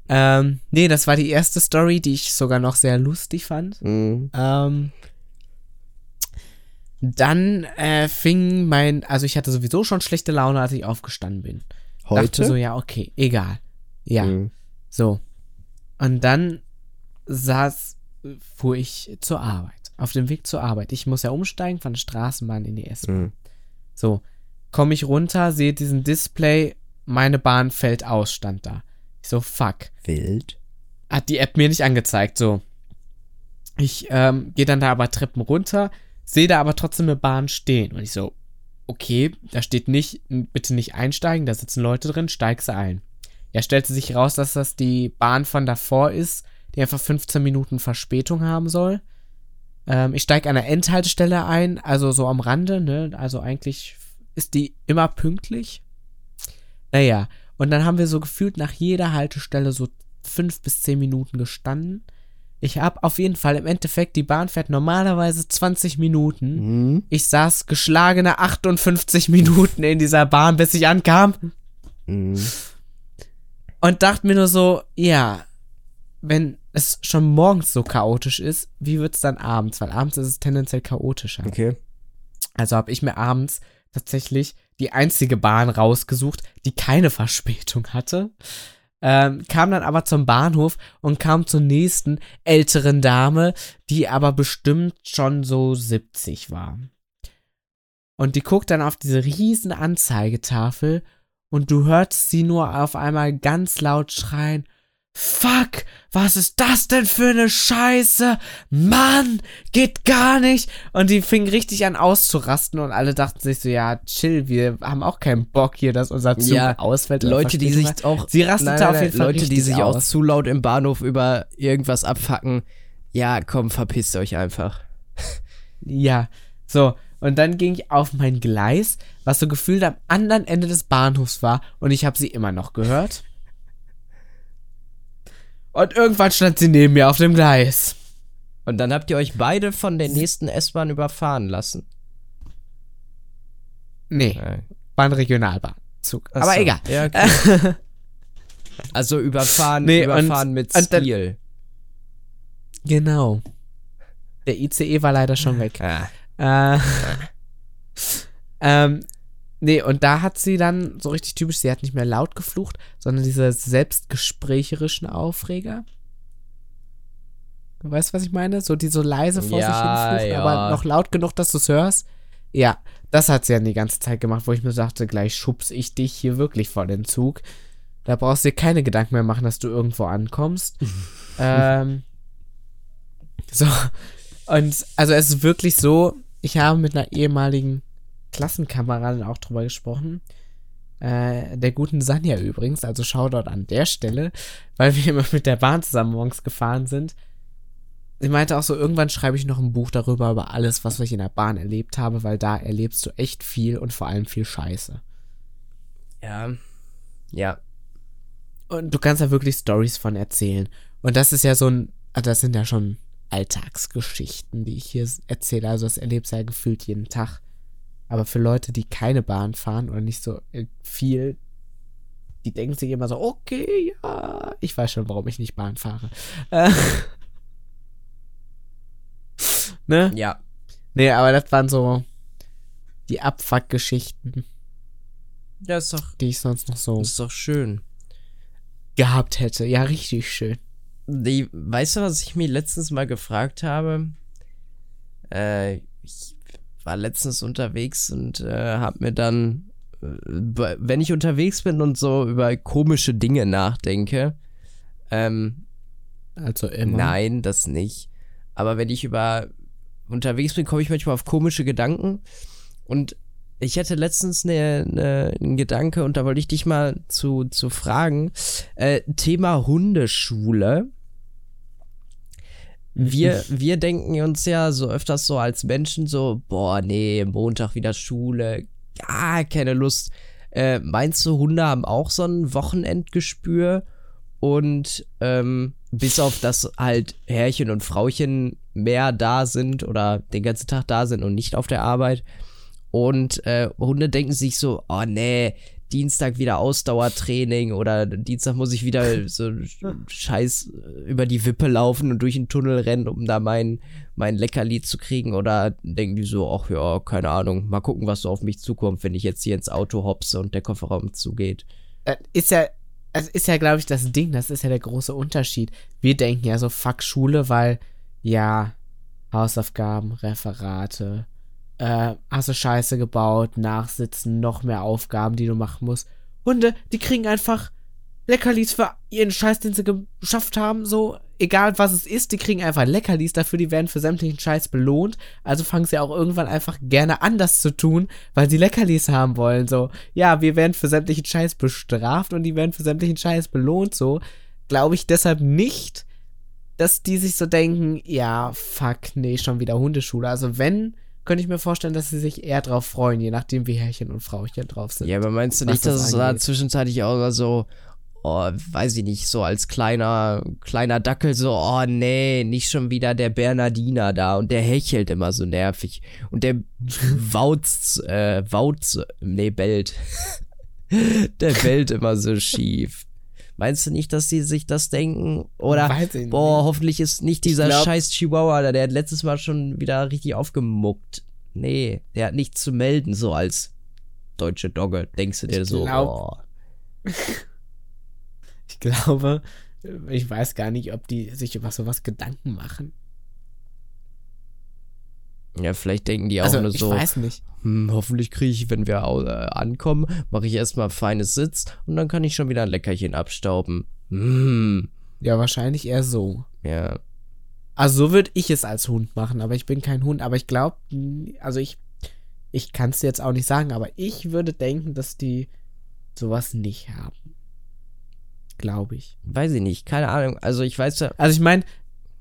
[SPEAKER 2] Ähm, nee, das war die erste Story, die ich sogar noch sehr lustig fand.
[SPEAKER 1] Mhm.
[SPEAKER 2] Ähm, dann äh, fing mein, also ich hatte sowieso schon schlechte Laune, als ich aufgestanden bin. Dachte
[SPEAKER 1] Heute?
[SPEAKER 2] so, ja, okay, egal. Ja,
[SPEAKER 1] Mhm.
[SPEAKER 2] so. Und dann saß, fuhr ich zur Arbeit. Auf dem Weg zur Arbeit. Ich muss ja umsteigen von der Straßenbahn in die S-Bahn.
[SPEAKER 1] Mhm.
[SPEAKER 2] So, komme ich runter, sehe diesen Display, meine Bahn fällt aus, stand da. Ich so, fuck.
[SPEAKER 1] Wild.
[SPEAKER 2] Hat die App mir nicht angezeigt, so. Ich ähm, gehe dann da aber Treppen runter, sehe da aber trotzdem eine Bahn stehen. Und ich so, okay, da steht nicht, bitte nicht einsteigen, da sitzen Leute drin, steig sie ein. Ja, stellte sich raus, dass das die Bahn von davor ist, die einfach 15 Minuten Verspätung haben soll. Ähm, ich steige an der Endhaltestelle ein, also so am Rande, ne? Also eigentlich ist die immer pünktlich. Naja, und dann haben wir so gefühlt nach jeder Haltestelle so fünf bis zehn Minuten gestanden. Ich habe auf jeden Fall im Endeffekt, die Bahn fährt normalerweise 20 Minuten.
[SPEAKER 1] Mhm.
[SPEAKER 2] Ich saß geschlagene 58 Minuten in dieser Bahn, bis ich ankam.
[SPEAKER 1] Mhm.
[SPEAKER 2] Und dachte mir nur so, ja, wenn es schon morgens so chaotisch ist, wie wird es dann abends? Weil abends ist es tendenziell chaotischer.
[SPEAKER 1] Okay.
[SPEAKER 2] Also habe ich mir abends tatsächlich die einzige Bahn rausgesucht, die keine Verspätung hatte. Ähm, kam dann aber zum Bahnhof und kam zur nächsten älteren Dame, die aber bestimmt schon so 70 war. Und die guckt dann auf diese riesen Anzeigetafel und du hörst sie nur auf einmal ganz laut schreien, Fuck, was ist das denn für eine Scheiße? Mann, geht gar nicht. Und die fing richtig an auszurasten und alle dachten sich so, ja, chill, wir haben auch keinen Bock hier, dass unser Zug ja, ausfällt.
[SPEAKER 1] Leute, die sich war. auch,
[SPEAKER 2] sie rastete nein, nein, auf jeden Fall
[SPEAKER 1] Leute, die sich aus. auch zu laut im Bahnhof über irgendwas abfacken. Ja, komm, verpisst euch einfach.
[SPEAKER 2] ja, so. Und dann ging ich auf mein Gleis, was so gefühlt am anderen Ende des Bahnhofs war und ich habe sie immer noch gehört. Und irgendwann stand sie neben mir auf dem Gleis.
[SPEAKER 1] Und dann habt ihr euch beide von der nächsten S-Bahn überfahren lassen.
[SPEAKER 2] Nee, Nein. war ein Regionalbahnzug. Aber so. egal. Ja,
[SPEAKER 1] okay. also überfahren, nee, überfahren und, mit Stil.
[SPEAKER 2] genau. Der ICE war leider schon weg.
[SPEAKER 1] Ja.
[SPEAKER 2] Äh, ähm, Nee, und da hat sie dann so richtig typisch, sie hat nicht mehr laut geflucht, sondern diese selbstgesprächerischen Aufreger. Du weißt, was ich meine? So die so leise vor ja, sich hin ja. aber noch laut genug, dass du es hörst. Ja, das hat sie dann die ganze Zeit gemacht, wo ich mir sagte, gleich schubs ich dich hier wirklich vor den Zug. Da brauchst du dir keine Gedanken mehr machen, dass du irgendwo ankommst. ähm, so. Und also es ist wirklich so, ich habe mit einer ehemaligen Klassenkameradin auch drüber gesprochen. Äh, der guten Sanja übrigens, also Shoutout an der Stelle, weil wir immer mit der Bahn zusammen morgens gefahren sind. Sie meinte auch so, irgendwann schreibe ich noch ein Buch darüber, über alles, was ich in der Bahn erlebt habe, weil da erlebst du echt viel und vor allem viel Scheiße.
[SPEAKER 1] Ja. Ja.
[SPEAKER 2] Und du kannst da wirklich Stories von erzählen. Und das ist ja so ein, also das sind ja schon Alltagsgeschichten, die ich hier erzähle. Also das erlebst du ja gefühlt jeden Tag. Aber für Leute, die keine Bahn fahren oder nicht so äh, viel, die denken sich immer so, okay, ja, ich weiß schon, warum ich nicht Bahn fahre. Äh, ne?
[SPEAKER 1] Ja.
[SPEAKER 2] Nee, aber das waren so die Abfuck-Geschichten.
[SPEAKER 1] Ja, ist doch.
[SPEAKER 2] Die ich sonst noch so.
[SPEAKER 1] Ist doch schön.
[SPEAKER 2] Gehabt hätte. Ja, richtig schön.
[SPEAKER 1] Die, weißt du, was ich mir letztens mal gefragt habe? Äh, ich war letztens unterwegs und äh, hab mir dann, äh, wenn ich unterwegs bin und so über komische Dinge nachdenke, ähm,
[SPEAKER 2] also immer.
[SPEAKER 1] Nein, das nicht. Aber wenn ich über unterwegs bin, komme ich manchmal auf komische Gedanken. Und ich hatte letztens ne, ne, einen Gedanke und da wollte ich dich mal zu, zu fragen. Äh, Thema Hundeschule wir, wir denken uns ja so öfters so als Menschen so, boah, nee, Montag wieder Schule, gar keine Lust. Äh, meinst du, Hunde haben auch so ein Wochenendgespür? Und ähm, bis auf das halt Herrchen und Frauchen mehr da sind oder den ganzen Tag da sind und nicht auf der Arbeit. Und äh, Hunde denken sich so, oh nee, Dienstag wieder Ausdauertraining oder Dienstag muss ich wieder so scheiß über die Wippe laufen und durch den Tunnel rennen, um da mein, mein Leckerli zu kriegen oder denken die so, ach ja, keine Ahnung, mal gucken, was so auf mich zukommt, wenn ich jetzt hier ins Auto hopse und der Kofferraum zugeht.
[SPEAKER 2] Äh, ist ja, es ist ja, glaube ich, das Ding, das ist ja der große Unterschied. Wir denken ja so, fuck Schule, weil, ja, Hausaufgaben, Referate, äh, hast du Scheiße gebaut, nachsitzen, noch mehr Aufgaben, die du machen musst. Hunde, die kriegen einfach Leckerlis für ihren Scheiß, den sie geschafft haben, so, egal was es ist, die kriegen einfach Leckerlis dafür, die werden für sämtlichen Scheiß belohnt. Also fangen sie auch irgendwann einfach gerne an, das zu tun, weil sie Leckerlis haben wollen, so. Ja, wir werden für sämtlichen Scheiß bestraft und die werden für sämtlichen Scheiß belohnt, so. Glaube ich deshalb nicht, dass die sich so denken, ja, fuck, nee, schon wieder Hundeschule. Also wenn könnte ich mir vorstellen, dass sie sich eher drauf freuen, je nachdem, wie Herrchen und Frauchen drauf sind.
[SPEAKER 1] Ja, aber meinst du nicht, dass das es da zwischenzeitlich auch so, oh, weiß ich nicht, so als kleiner, kleiner Dackel so, oh nee, nicht schon wieder der Bernardiner da und der hechelt immer so nervig und der wautzt, äh, wautzt, nee, bellt. der bellt immer so schief. Meinst du nicht, dass sie sich das denken? Oder, boah, hoffentlich ist nicht dieser glaub, scheiß Chihuahua, der hat letztes Mal schon wieder richtig aufgemuckt. Nee, der hat nichts zu melden, so als deutsche Dogge, denkst du dir so,
[SPEAKER 2] glaub-
[SPEAKER 1] oh,
[SPEAKER 2] Ich glaube, ich weiß gar nicht, ob die sich über sowas Gedanken machen.
[SPEAKER 1] Ja, vielleicht denken die auch
[SPEAKER 2] Also,
[SPEAKER 1] nur
[SPEAKER 2] ich
[SPEAKER 1] so,
[SPEAKER 2] weiß nicht.
[SPEAKER 1] hm, hoffentlich kriege ich, wenn wir äh, ankommen, mache ich erstmal feines Sitz und dann kann ich schon wieder ein Leckerchen abstauben. Hm,
[SPEAKER 2] Ja, wahrscheinlich eher so.
[SPEAKER 1] ja.
[SPEAKER 2] Also so würde ich es als Hund machen, aber ich bin kein Hund. Aber ich glaube, also ich, ich kann es jetzt auch nicht sagen, aber ich würde denken, dass die sowas nicht haben. Glaube ich.
[SPEAKER 1] Weiß ich nicht, keine Ahnung. Also ich weiß ja,
[SPEAKER 2] Also ich meine,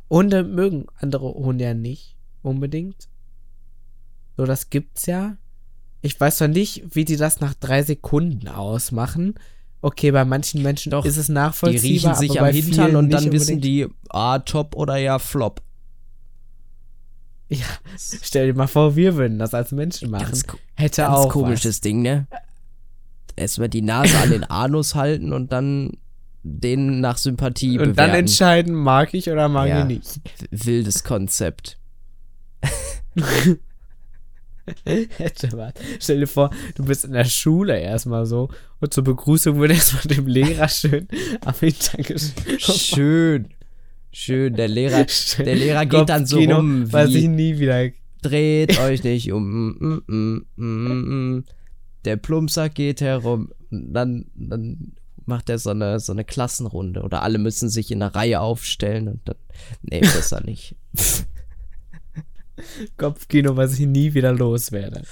[SPEAKER 2] Hunde mögen andere Hunde ja nicht unbedingt. So, das gibt's ja. Ich weiß zwar nicht, wie die das nach drei Sekunden ausmachen. Okay, bei manchen Menschen
[SPEAKER 1] Doch,
[SPEAKER 2] ist es
[SPEAKER 1] die
[SPEAKER 2] nachvollziehbar.
[SPEAKER 1] riechen sich
[SPEAKER 2] aber
[SPEAKER 1] am Hintern und dann wissen die, ah, top oder ja, flop.
[SPEAKER 2] Ja, stell dir mal vor, wir würden das als Menschen machen.
[SPEAKER 1] Ganz,
[SPEAKER 2] Hätte
[SPEAKER 1] ganz
[SPEAKER 2] auch
[SPEAKER 1] komisches Ding, ne? Erstmal die Nase an den Anus halten und dann den nach Sympathie
[SPEAKER 2] was. Und dann
[SPEAKER 1] bewerten.
[SPEAKER 2] entscheiden, mag ich oder mag
[SPEAKER 1] Ja.
[SPEAKER 2] ich nicht.
[SPEAKER 1] Wildes Konzept.
[SPEAKER 2] Stell dir vor, du bist in der Schule erstmal so und zur Begrüßung wird erstmal dem Lehrer schön am Hintern
[SPEAKER 1] Schön. Schön, der Lehrer, der Lehrer geht dann so rum,
[SPEAKER 2] Was ich nie wieder.
[SPEAKER 1] dreht euch nicht um, mm, mm, mm, mm, mm. der Plumpsack geht herum, dann, dann macht er so eine, so eine Klassenrunde oder alle müssen sich in einer Reihe aufstellen und dann, nee, besser nicht.
[SPEAKER 2] Kopfkino, was ich nie wieder loswerde.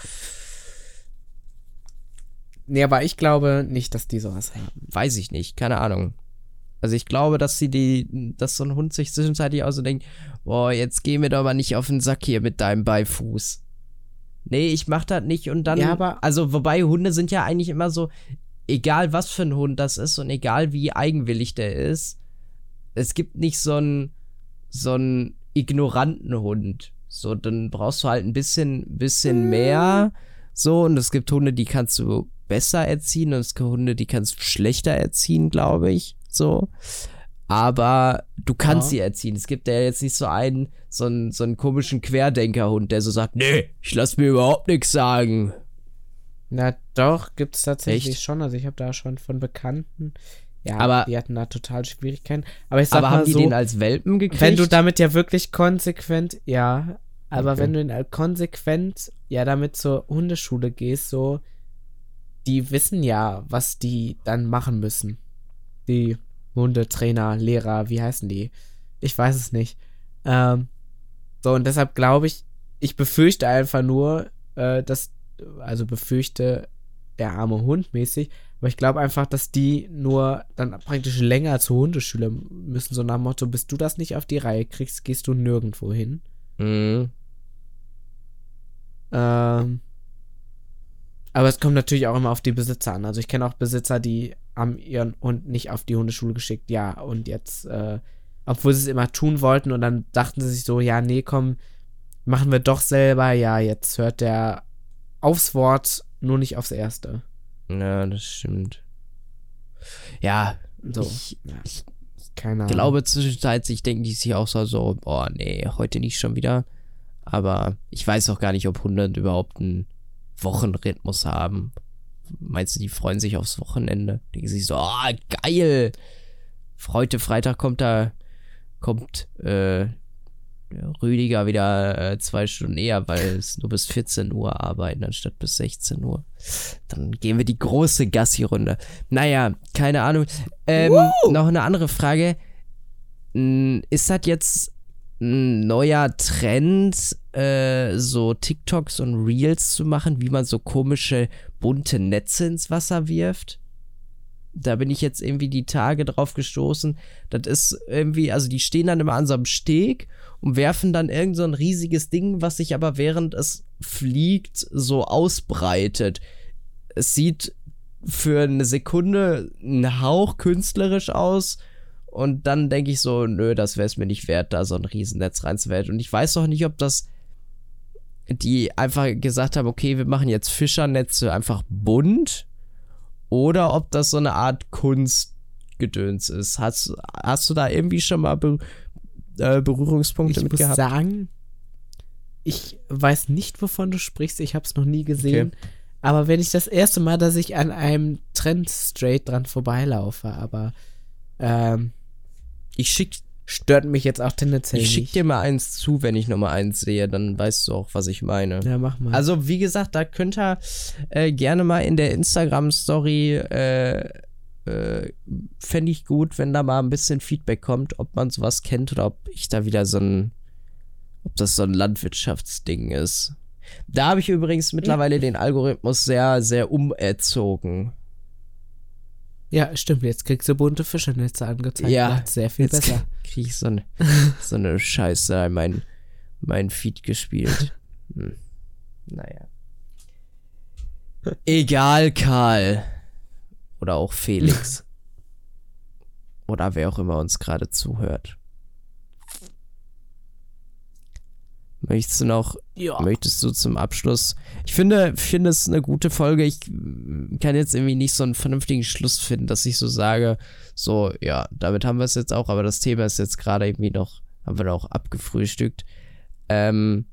[SPEAKER 2] Nee, aber ich glaube nicht, dass die sowas haben.
[SPEAKER 1] Weiß ich nicht, keine Ahnung. Also ich glaube, dass sie die, dass so ein Hund sich zwischenzeitlich auch so denkt, boah, jetzt geh mir doch mal nicht auf den Sack hier mit deinem Beifuß. Nee, ich mach das nicht und dann,
[SPEAKER 2] Ja, aber-
[SPEAKER 1] also wobei Hunde sind ja eigentlich immer so, egal was für ein Hund das ist und egal wie eigenwillig der ist, es gibt nicht so einen, so einen ignoranten Hund. So, dann brauchst du halt ein bisschen, bisschen mehr, so, und es gibt Hunde, die kannst du besser erziehen und es gibt Hunde, die kannst du schlechter erziehen, glaube ich. So. Aber du kannst
[SPEAKER 2] Ja.
[SPEAKER 1] sie erziehen. Es gibt ja jetzt nicht so einen, so einen, so einen komischen Querdenkerhund, der so sagt, nee, ich lass mir überhaupt nichts sagen.
[SPEAKER 2] Na doch, gibt es tatsächlich
[SPEAKER 1] Echt?
[SPEAKER 2] schon. Also ich habe da schon von Bekannten. Ja,
[SPEAKER 1] Aber-
[SPEAKER 2] die hatten da total Schwierigkeiten. Aber ich sag
[SPEAKER 1] Aber
[SPEAKER 2] mal
[SPEAKER 1] haben die
[SPEAKER 2] so,
[SPEAKER 1] den als Welpen gekriegt?
[SPEAKER 2] wenn du damit ja wirklich konsequent, ja, aber
[SPEAKER 1] Okay.
[SPEAKER 2] wenn du ihn halt konsequent ja damit zur Hundeschule gehst, so, die wissen ja, was die dann machen müssen. Die Hundetrainer, Lehrer, wie heißen die? Ich weiß es nicht. Ähm, so, und deshalb glaube ich, ich befürchte einfach nur, äh, dass, also befürchte der arme Hund mäßig, aber ich glaube einfach, dass die nur dann praktisch länger zur Hundeschule müssen, so nach dem Motto, bis du das nicht auf die Reihe kriegst, gehst du nirgendwo hin.
[SPEAKER 1] Mhm.
[SPEAKER 2] Ähm, aber es kommt natürlich auch immer auf die Besitzer an. Also ich kenne auch Besitzer, die haben ihren Hund nicht auf die Hundeschule geschickt, ja, und jetzt, äh, obwohl sie es immer tun wollten und dann dachten sie sich so, ja, nee, komm, machen wir doch selber, ja, jetzt hört der aufs Wort, nur nicht aufs Erste.
[SPEAKER 1] Ja, das stimmt. Ja,
[SPEAKER 2] So,
[SPEAKER 1] ich
[SPEAKER 2] ja. keine Ahnung.
[SPEAKER 1] glaube zwischenzeitlich denken die sich auch so, so, boah, nee, heute nicht schon wieder. Aber ich weiß auch gar nicht, ob Hunde überhaupt einen Wochenrhythmus haben. Meinst du, die freuen sich aufs Wochenende? Denken sich so, ah, geil. Heute Freitag kommt da, kommt, äh, Rüdiger wieder äh, zwei Stunden eher, weil es nur bis 14 Uhr arbeiten, anstatt bis 16 Uhr. Dann gehen wir die große Gassi-Runde. Naja, keine Ahnung. Ähm, noch eine andere Frage. Ist das jetzt ein neuer Trend, äh, so TikToks und Reels zu machen, wie man so komische bunte Netze ins Wasser wirft? Da bin ich jetzt irgendwie die Tage drauf gestoßen. Das ist irgendwie, also die stehen dann immer an so einem Steg und werfen dann irgend so ein riesiges Ding, was sich aber während es fliegt so ausbreitet. Es sieht für eine Sekunde einen Hauch künstlerisch aus und dann denke ich so, nö, das wäre es mir nicht wert, da so ein Riesennetz reinzuwerfen. Und ich weiß auch nicht, ob das die einfach gesagt haben, okay, wir machen jetzt Fischernetze einfach bunt oder ob das so eine Art Kunstgedöns ist. Hast, hast du da irgendwie schon mal Be äh, Berührungspunkte
[SPEAKER 2] ich
[SPEAKER 1] mit
[SPEAKER 2] muss
[SPEAKER 1] gehabt?
[SPEAKER 2] sagen, ich weiß nicht, wovon du sprichst. Ich habe es noch nie gesehen. Aber wenn ich das erste Mal, dass ich an einem Trend straight dran vorbeilaufe, aber ähm,
[SPEAKER 1] Ich schick,
[SPEAKER 2] stört mich jetzt auch tendenziell
[SPEAKER 1] ich schick
[SPEAKER 2] nicht.
[SPEAKER 1] dir mal eins zu, wenn ich Nummer eins sehe, dann weißt du auch, was ich meine.
[SPEAKER 2] Ja, mach mal.
[SPEAKER 1] Also, wie gesagt, da könnt ihr äh, gerne mal in der Instagram-Story, äh, äh, fände ich gut, wenn da mal ein bisschen Feedback kommt, ob man sowas kennt oder ob ich da wieder so ein, ob das so ein Landwirtschaftsding ist. Da habe ich übrigens mittlerweile den Algorithmus sehr, sehr umerzogen.
[SPEAKER 2] ja, stimmt, jetzt kriegst du bunte Fischernetze angezeigt.
[SPEAKER 1] Ja,
[SPEAKER 2] sehr viel
[SPEAKER 1] Jetzt
[SPEAKER 2] besser.
[SPEAKER 1] kriege ich so eine, so eine Scheiße in mein, mein Feed gespielt. Hm. Naja. Egal, Karl. Oder auch Felix. Oder wer auch immer uns gerade zuhört. Möchtest du noch,
[SPEAKER 2] Ja.
[SPEAKER 1] möchtest du zum Abschluss? Ich finde, finde es eine gute Folge. Ich kann jetzt irgendwie nicht so einen vernünftigen Schluss finden, dass ich so sage, so, ja, damit haben wir es jetzt auch, aber das Thema ist jetzt gerade irgendwie noch, haben wir noch abgefrühstückt. Ähm,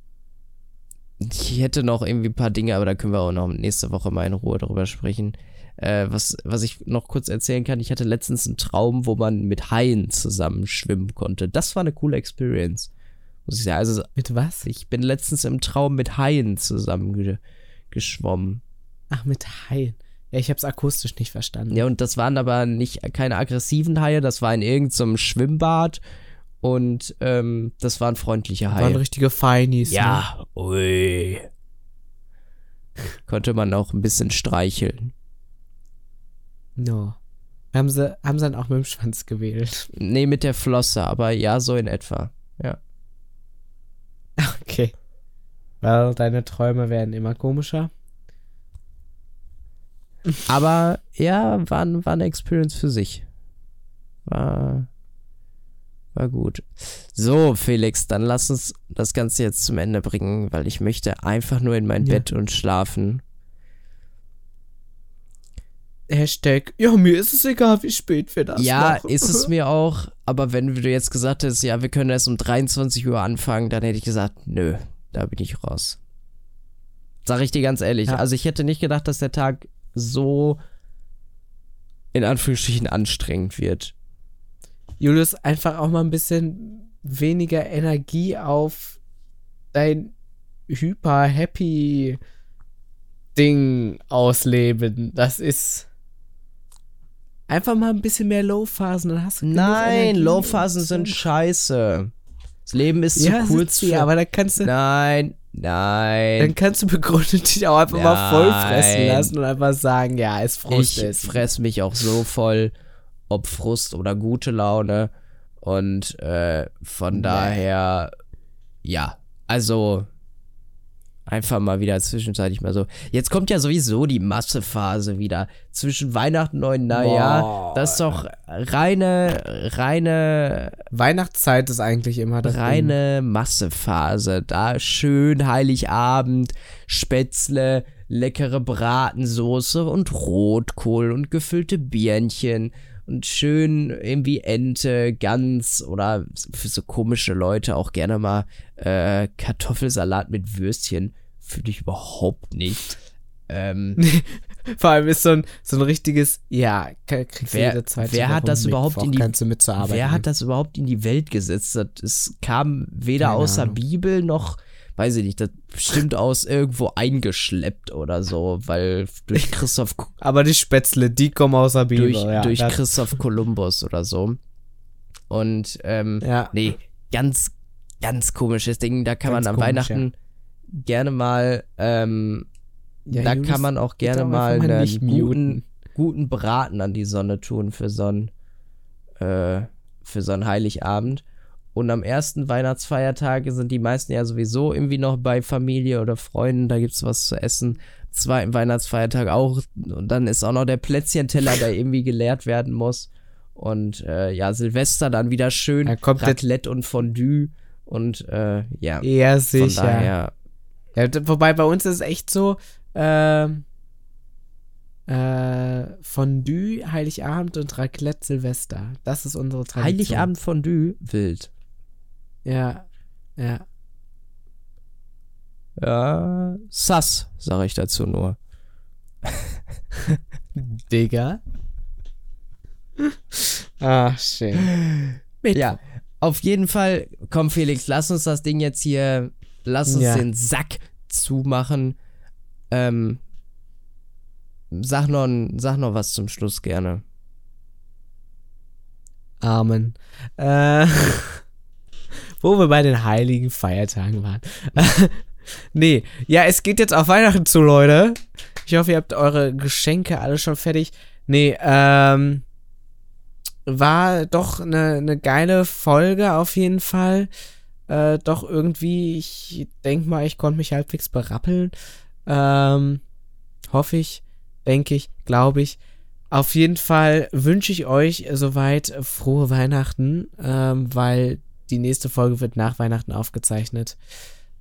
[SPEAKER 1] ich hätte noch irgendwie ein paar Dinge, aber da können wir auch noch nächste Woche mal in Ruhe drüber sprechen. Äh, was, was ich noch kurz erzählen kann, ich hatte letztens einen Traum, wo man mit Haien zusammen schwimmen konnte. Das war eine coole Experience. Muss ich sagen. Also,
[SPEAKER 2] Mit was?
[SPEAKER 1] ich bin letztens im Traum mit Haien zusammen ge geschwommen.
[SPEAKER 2] Ach, mit Haien. Ja, ich hab's akustisch nicht verstanden.
[SPEAKER 1] Ja, und das waren aber nicht keine aggressiven Haie, das war in irgendeinem Schwimmbad und ähm, das waren freundliche
[SPEAKER 2] Waren
[SPEAKER 1] Haie.
[SPEAKER 2] richtige Feinis. Ne?
[SPEAKER 1] Ja, ui. Konnte man auch ein bisschen streicheln.
[SPEAKER 2] No. Haben sie, haben sie dann auch mit dem Schwanz gewählt.
[SPEAKER 1] Nee, mit der Flosse, aber ja, so in etwa. Ja.
[SPEAKER 2] Okay. Weil deine Träume werden immer komischer.
[SPEAKER 1] Aber ja, war, war eine Experience für sich. War, war gut. So, Felix, dann lass uns das Ganze jetzt zum Ende bringen, weil ich möchte einfach nur in mein
[SPEAKER 2] Ja.
[SPEAKER 1] Bett und schlafen.
[SPEAKER 2] Hashtag, ja, mir ist es egal, wie spät wir das
[SPEAKER 1] ja,
[SPEAKER 2] machen.
[SPEAKER 1] ist es mir auch, aber wenn du jetzt gesagt hättest, ja, wir können erst um 23 Uhr anfangen, dann hätte ich gesagt, nö, da bin ich raus. Sag ich dir ganz ehrlich.
[SPEAKER 2] Ja.
[SPEAKER 1] Also ich hätte nicht gedacht, dass der Tag so in Anführungsstrichen anstrengend wird.
[SPEAKER 2] Julius, einfach auch mal ein bisschen weniger Energie auf dein hyper-happy Ding ausleben. Das ist einfach mal ein bisschen mehr Low-Phasen, dann hast du
[SPEAKER 1] Nein, Low-Phasen sind scheiße. Das Leben ist
[SPEAKER 2] ja,
[SPEAKER 1] zu kurz für...
[SPEAKER 2] aber dann kannst du
[SPEAKER 1] Nein,
[SPEAKER 2] dann
[SPEAKER 1] nein.
[SPEAKER 2] kannst du begründet dich auch einfach mal voll fressen
[SPEAKER 1] Nein.
[SPEAKER 2] lassen und einfach sagen, ja, es Frust
[SPEAKER 1] Ich
[SPEAKER 2] ist.
[SPEAKER 1] fress mich auch so voll, ob Frust oder gute Laune. Und äh, von
[SPEAKER 2] Nee.
[SPEAKER 1] daher, ja, also einfach mal wieder zwischenzeitlich mal so. Jetzt kommt ja sowieso die Massephase wieder. Zwischen Weihnachten und Neujahr.
[SPEAKER 2] Boah.
[SPEAKER 1] Das ist doch reine, reine
[SPEAKER 2] Weihnachtszeit ist eigentlich immer das Ding.
[SPEAKER 1] reine Massephase. Da schön Heiligabend, Spätzle, leckere Bratensoße und Rotkohl und gefüllte Birnchen und schön irgendwie Ente, Gans oder für so komische Leute auch gerne mal äh, Kartoffelsalat mit Würstchen. Fühle ich überhaupt nicht. Ähm,
[SPEAKER 2] Vor allem ist so ein, so ein richtiges, ja, kriegst du
[SPEAKER 1] Wer-
[SPEAKER 2] jede zweite
[SPEAKER 1] wer hat das überhaupt in die- Wer hat das überhaupt in die Welt gesetzt? Das, es kam weder
[SPEAKER 2] Keine
[SPEAKER 1] aus der
[SPEAKER 2] Ahnung.
[SPEAKER 1] Bibel noch, weiß ich nicht, das bestimmt aus irgendwo eingeschleppt oder so, weil durch Christoph
[SPEAKER 2] Aber die Spätzle, die kommen aus der Bibel.
[SPEAKER 1] durch,
[SPEAKER 2] ja,
[SPEAKER 1] durch Christoph Kolumbus oder so. Und ähm,
[SPEAKER 2] ja.
[SPEAKER 1] nee, ganz, ganz komisches Ding. Da kann
[SPEAKER 2] Ganz
[SPEAKER 1] man am
[SPEAKER 2] komisch,
[SPEAKER 1] Weihnachten gerne mal, ähm,
[SPEAKER 2] Ja,
[SPEAKER 1] da
[SPEAKER 2] Julius,
[SPEAKER 1] kann man auch gerne mal einen guten, guten Braten an die Sonne tun für so einen, äh, für so einen Heiligabend. Und am ersten Weihnachtsfeiertag sind die meisten ja sowieso irgendwie noch bei Familie oder Freunden, da gibt's was zu essen. Zweiten Weihnachtsfeiertag auch. Und dann ist auch noch der Plätzchenteller, der irgendwie geleert werden muss. Und äh, ja, Silvester dann wieder schön
[SPEAKER 2] Da kommt
[SPEAKER 1] Raclette und Fondue. Und äh, ja,
[SPEAKER 2] Ja,
[SPEAKER 1] von
[SPEAKER 2] sicher.
[SPEAKER 1] daher.
[SPEAKER 2] Ja, wobei bei uns ist es echt so, ähm, äh, Fondue, Heiligabend und Raclette Silvester. Das ist unsere Tradition.
[SPEAKER 1] Heiligabend Fondue, wild.
[SPEAKER 2] Ja, ja.
[SPEAKER 1] Ja, sass, sage ich dazu nur.
[SPEAKER 2] Digga. Ach, schön.
[SPEAKER 1] Mittwoch. Ja, auf jeden Fall, komm Felix, lass uns das Ding jetzt hier, lass uns ja. den Sack zumachen. Ähm, sag noch, sag noch was zum Schluss gerne.
[SPEAKER 2] Amen. Äh, wo wir bei den heiligen Feiertagen waren. nee, ja, es geht jetzt auf Weihnachten zu, Leute. Ich hoffe, ihr habt eure Geschenke alle schon fertig. Nee, ähm, war doch eine, eine geile Folge auf jeden Fall. Äh, doch irgendwie, ich denke mal, ich konnte mich halbwegs berappeln. Ähm, hoffe ich, denke ich, glaube ich. Auf jeden Fall wünsche ich euch soweit frohe Weihnachten, ähm, weil die nächste Folge wird nach Weihnachten aufgezeichnet.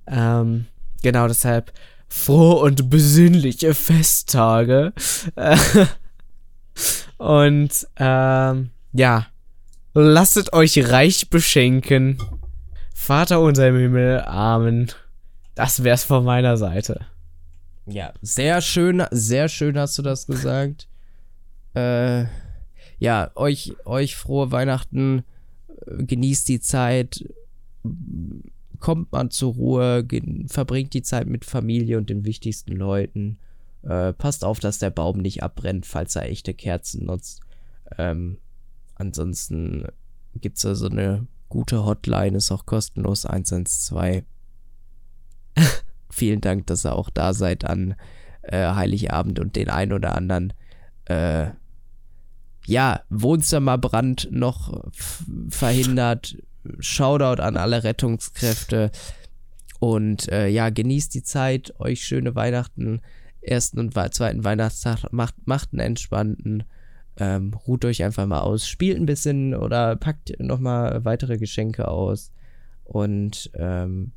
[SPEAKER 2] Ähm, genau deshalb frohe und besinnliche Festtage. und ähm, ja, lasset euch reich beschenken. Vater unser im Himmel, Amen. Das wär's von meiner Seite.
[SPEAKER 1] Ja, sehr schön, sehr schön hast du das gesagt. äh, ja, euch, euch frohe Weihnachten. Genießt die Zeit. Kommt man zur Ruhe. Verbringt die Zeit mit Familie und den wichtigsten Leuten. Äh, passt auf, dass der Baum nicht abbrennt, falls er echte Kerzen nutzt. Ähm, ansonsten gibt es da so eine gute Hotline, ist auch kostenlos 112. Vielen Dank, dass ihr auch da seid an äh, Heiligabend und den ein oder anderen äh, ja, Wohnzimmerbrand noch verhindert. Shoutout an alle Rettungskräfte. Und äh, ja, genießt die Zeit, euch schöne Weihnachten, ersten und zweiten Weihnachtstag, macht, macht einen entspannten, ähm, ruht euch einfach mal aus, spielt ein bisschen oder packt nochmal weitere Geschenke aus. Und ähm,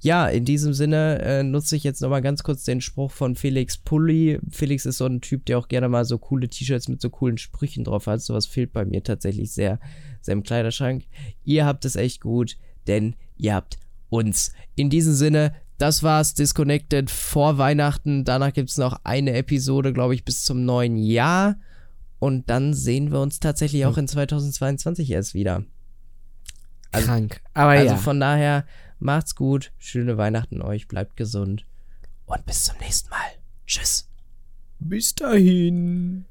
[SPEAKER 1] ja, in diesem Sinne äh, nutze ich jetzt nochmal ganz kurz den Spruch von Felix Pulli. Felix ist so ein Typ, der auch gerne mal so coole T-Shirts mit so coolen Sprüchen drauf hat. Sowas fehlt bei mir tatsächlich sehr, sehr im Kleiderschrank. Ihr habt es echt gut, denn ihr habt uns. In diesem Sinne, das war's, Disconnected vor Weihnachten. Danach gibt es noch eine Episode, glaube ich, bis zum neuen Jahr. Und dann sehen wir uns tatsächlich auch in 2022 erst wieder.
[SPEAKER 2] Also, Krank. Aber
[SPEAKER 1] also
[SPEAKER 2] ja.
[SPEAKER 1] von daher, Macht's gut, schöne Weihnachten euch, bleibt gesund und bis zum nächsten Mal. Tschüss.
[SPEAKER 2] Bis dahin.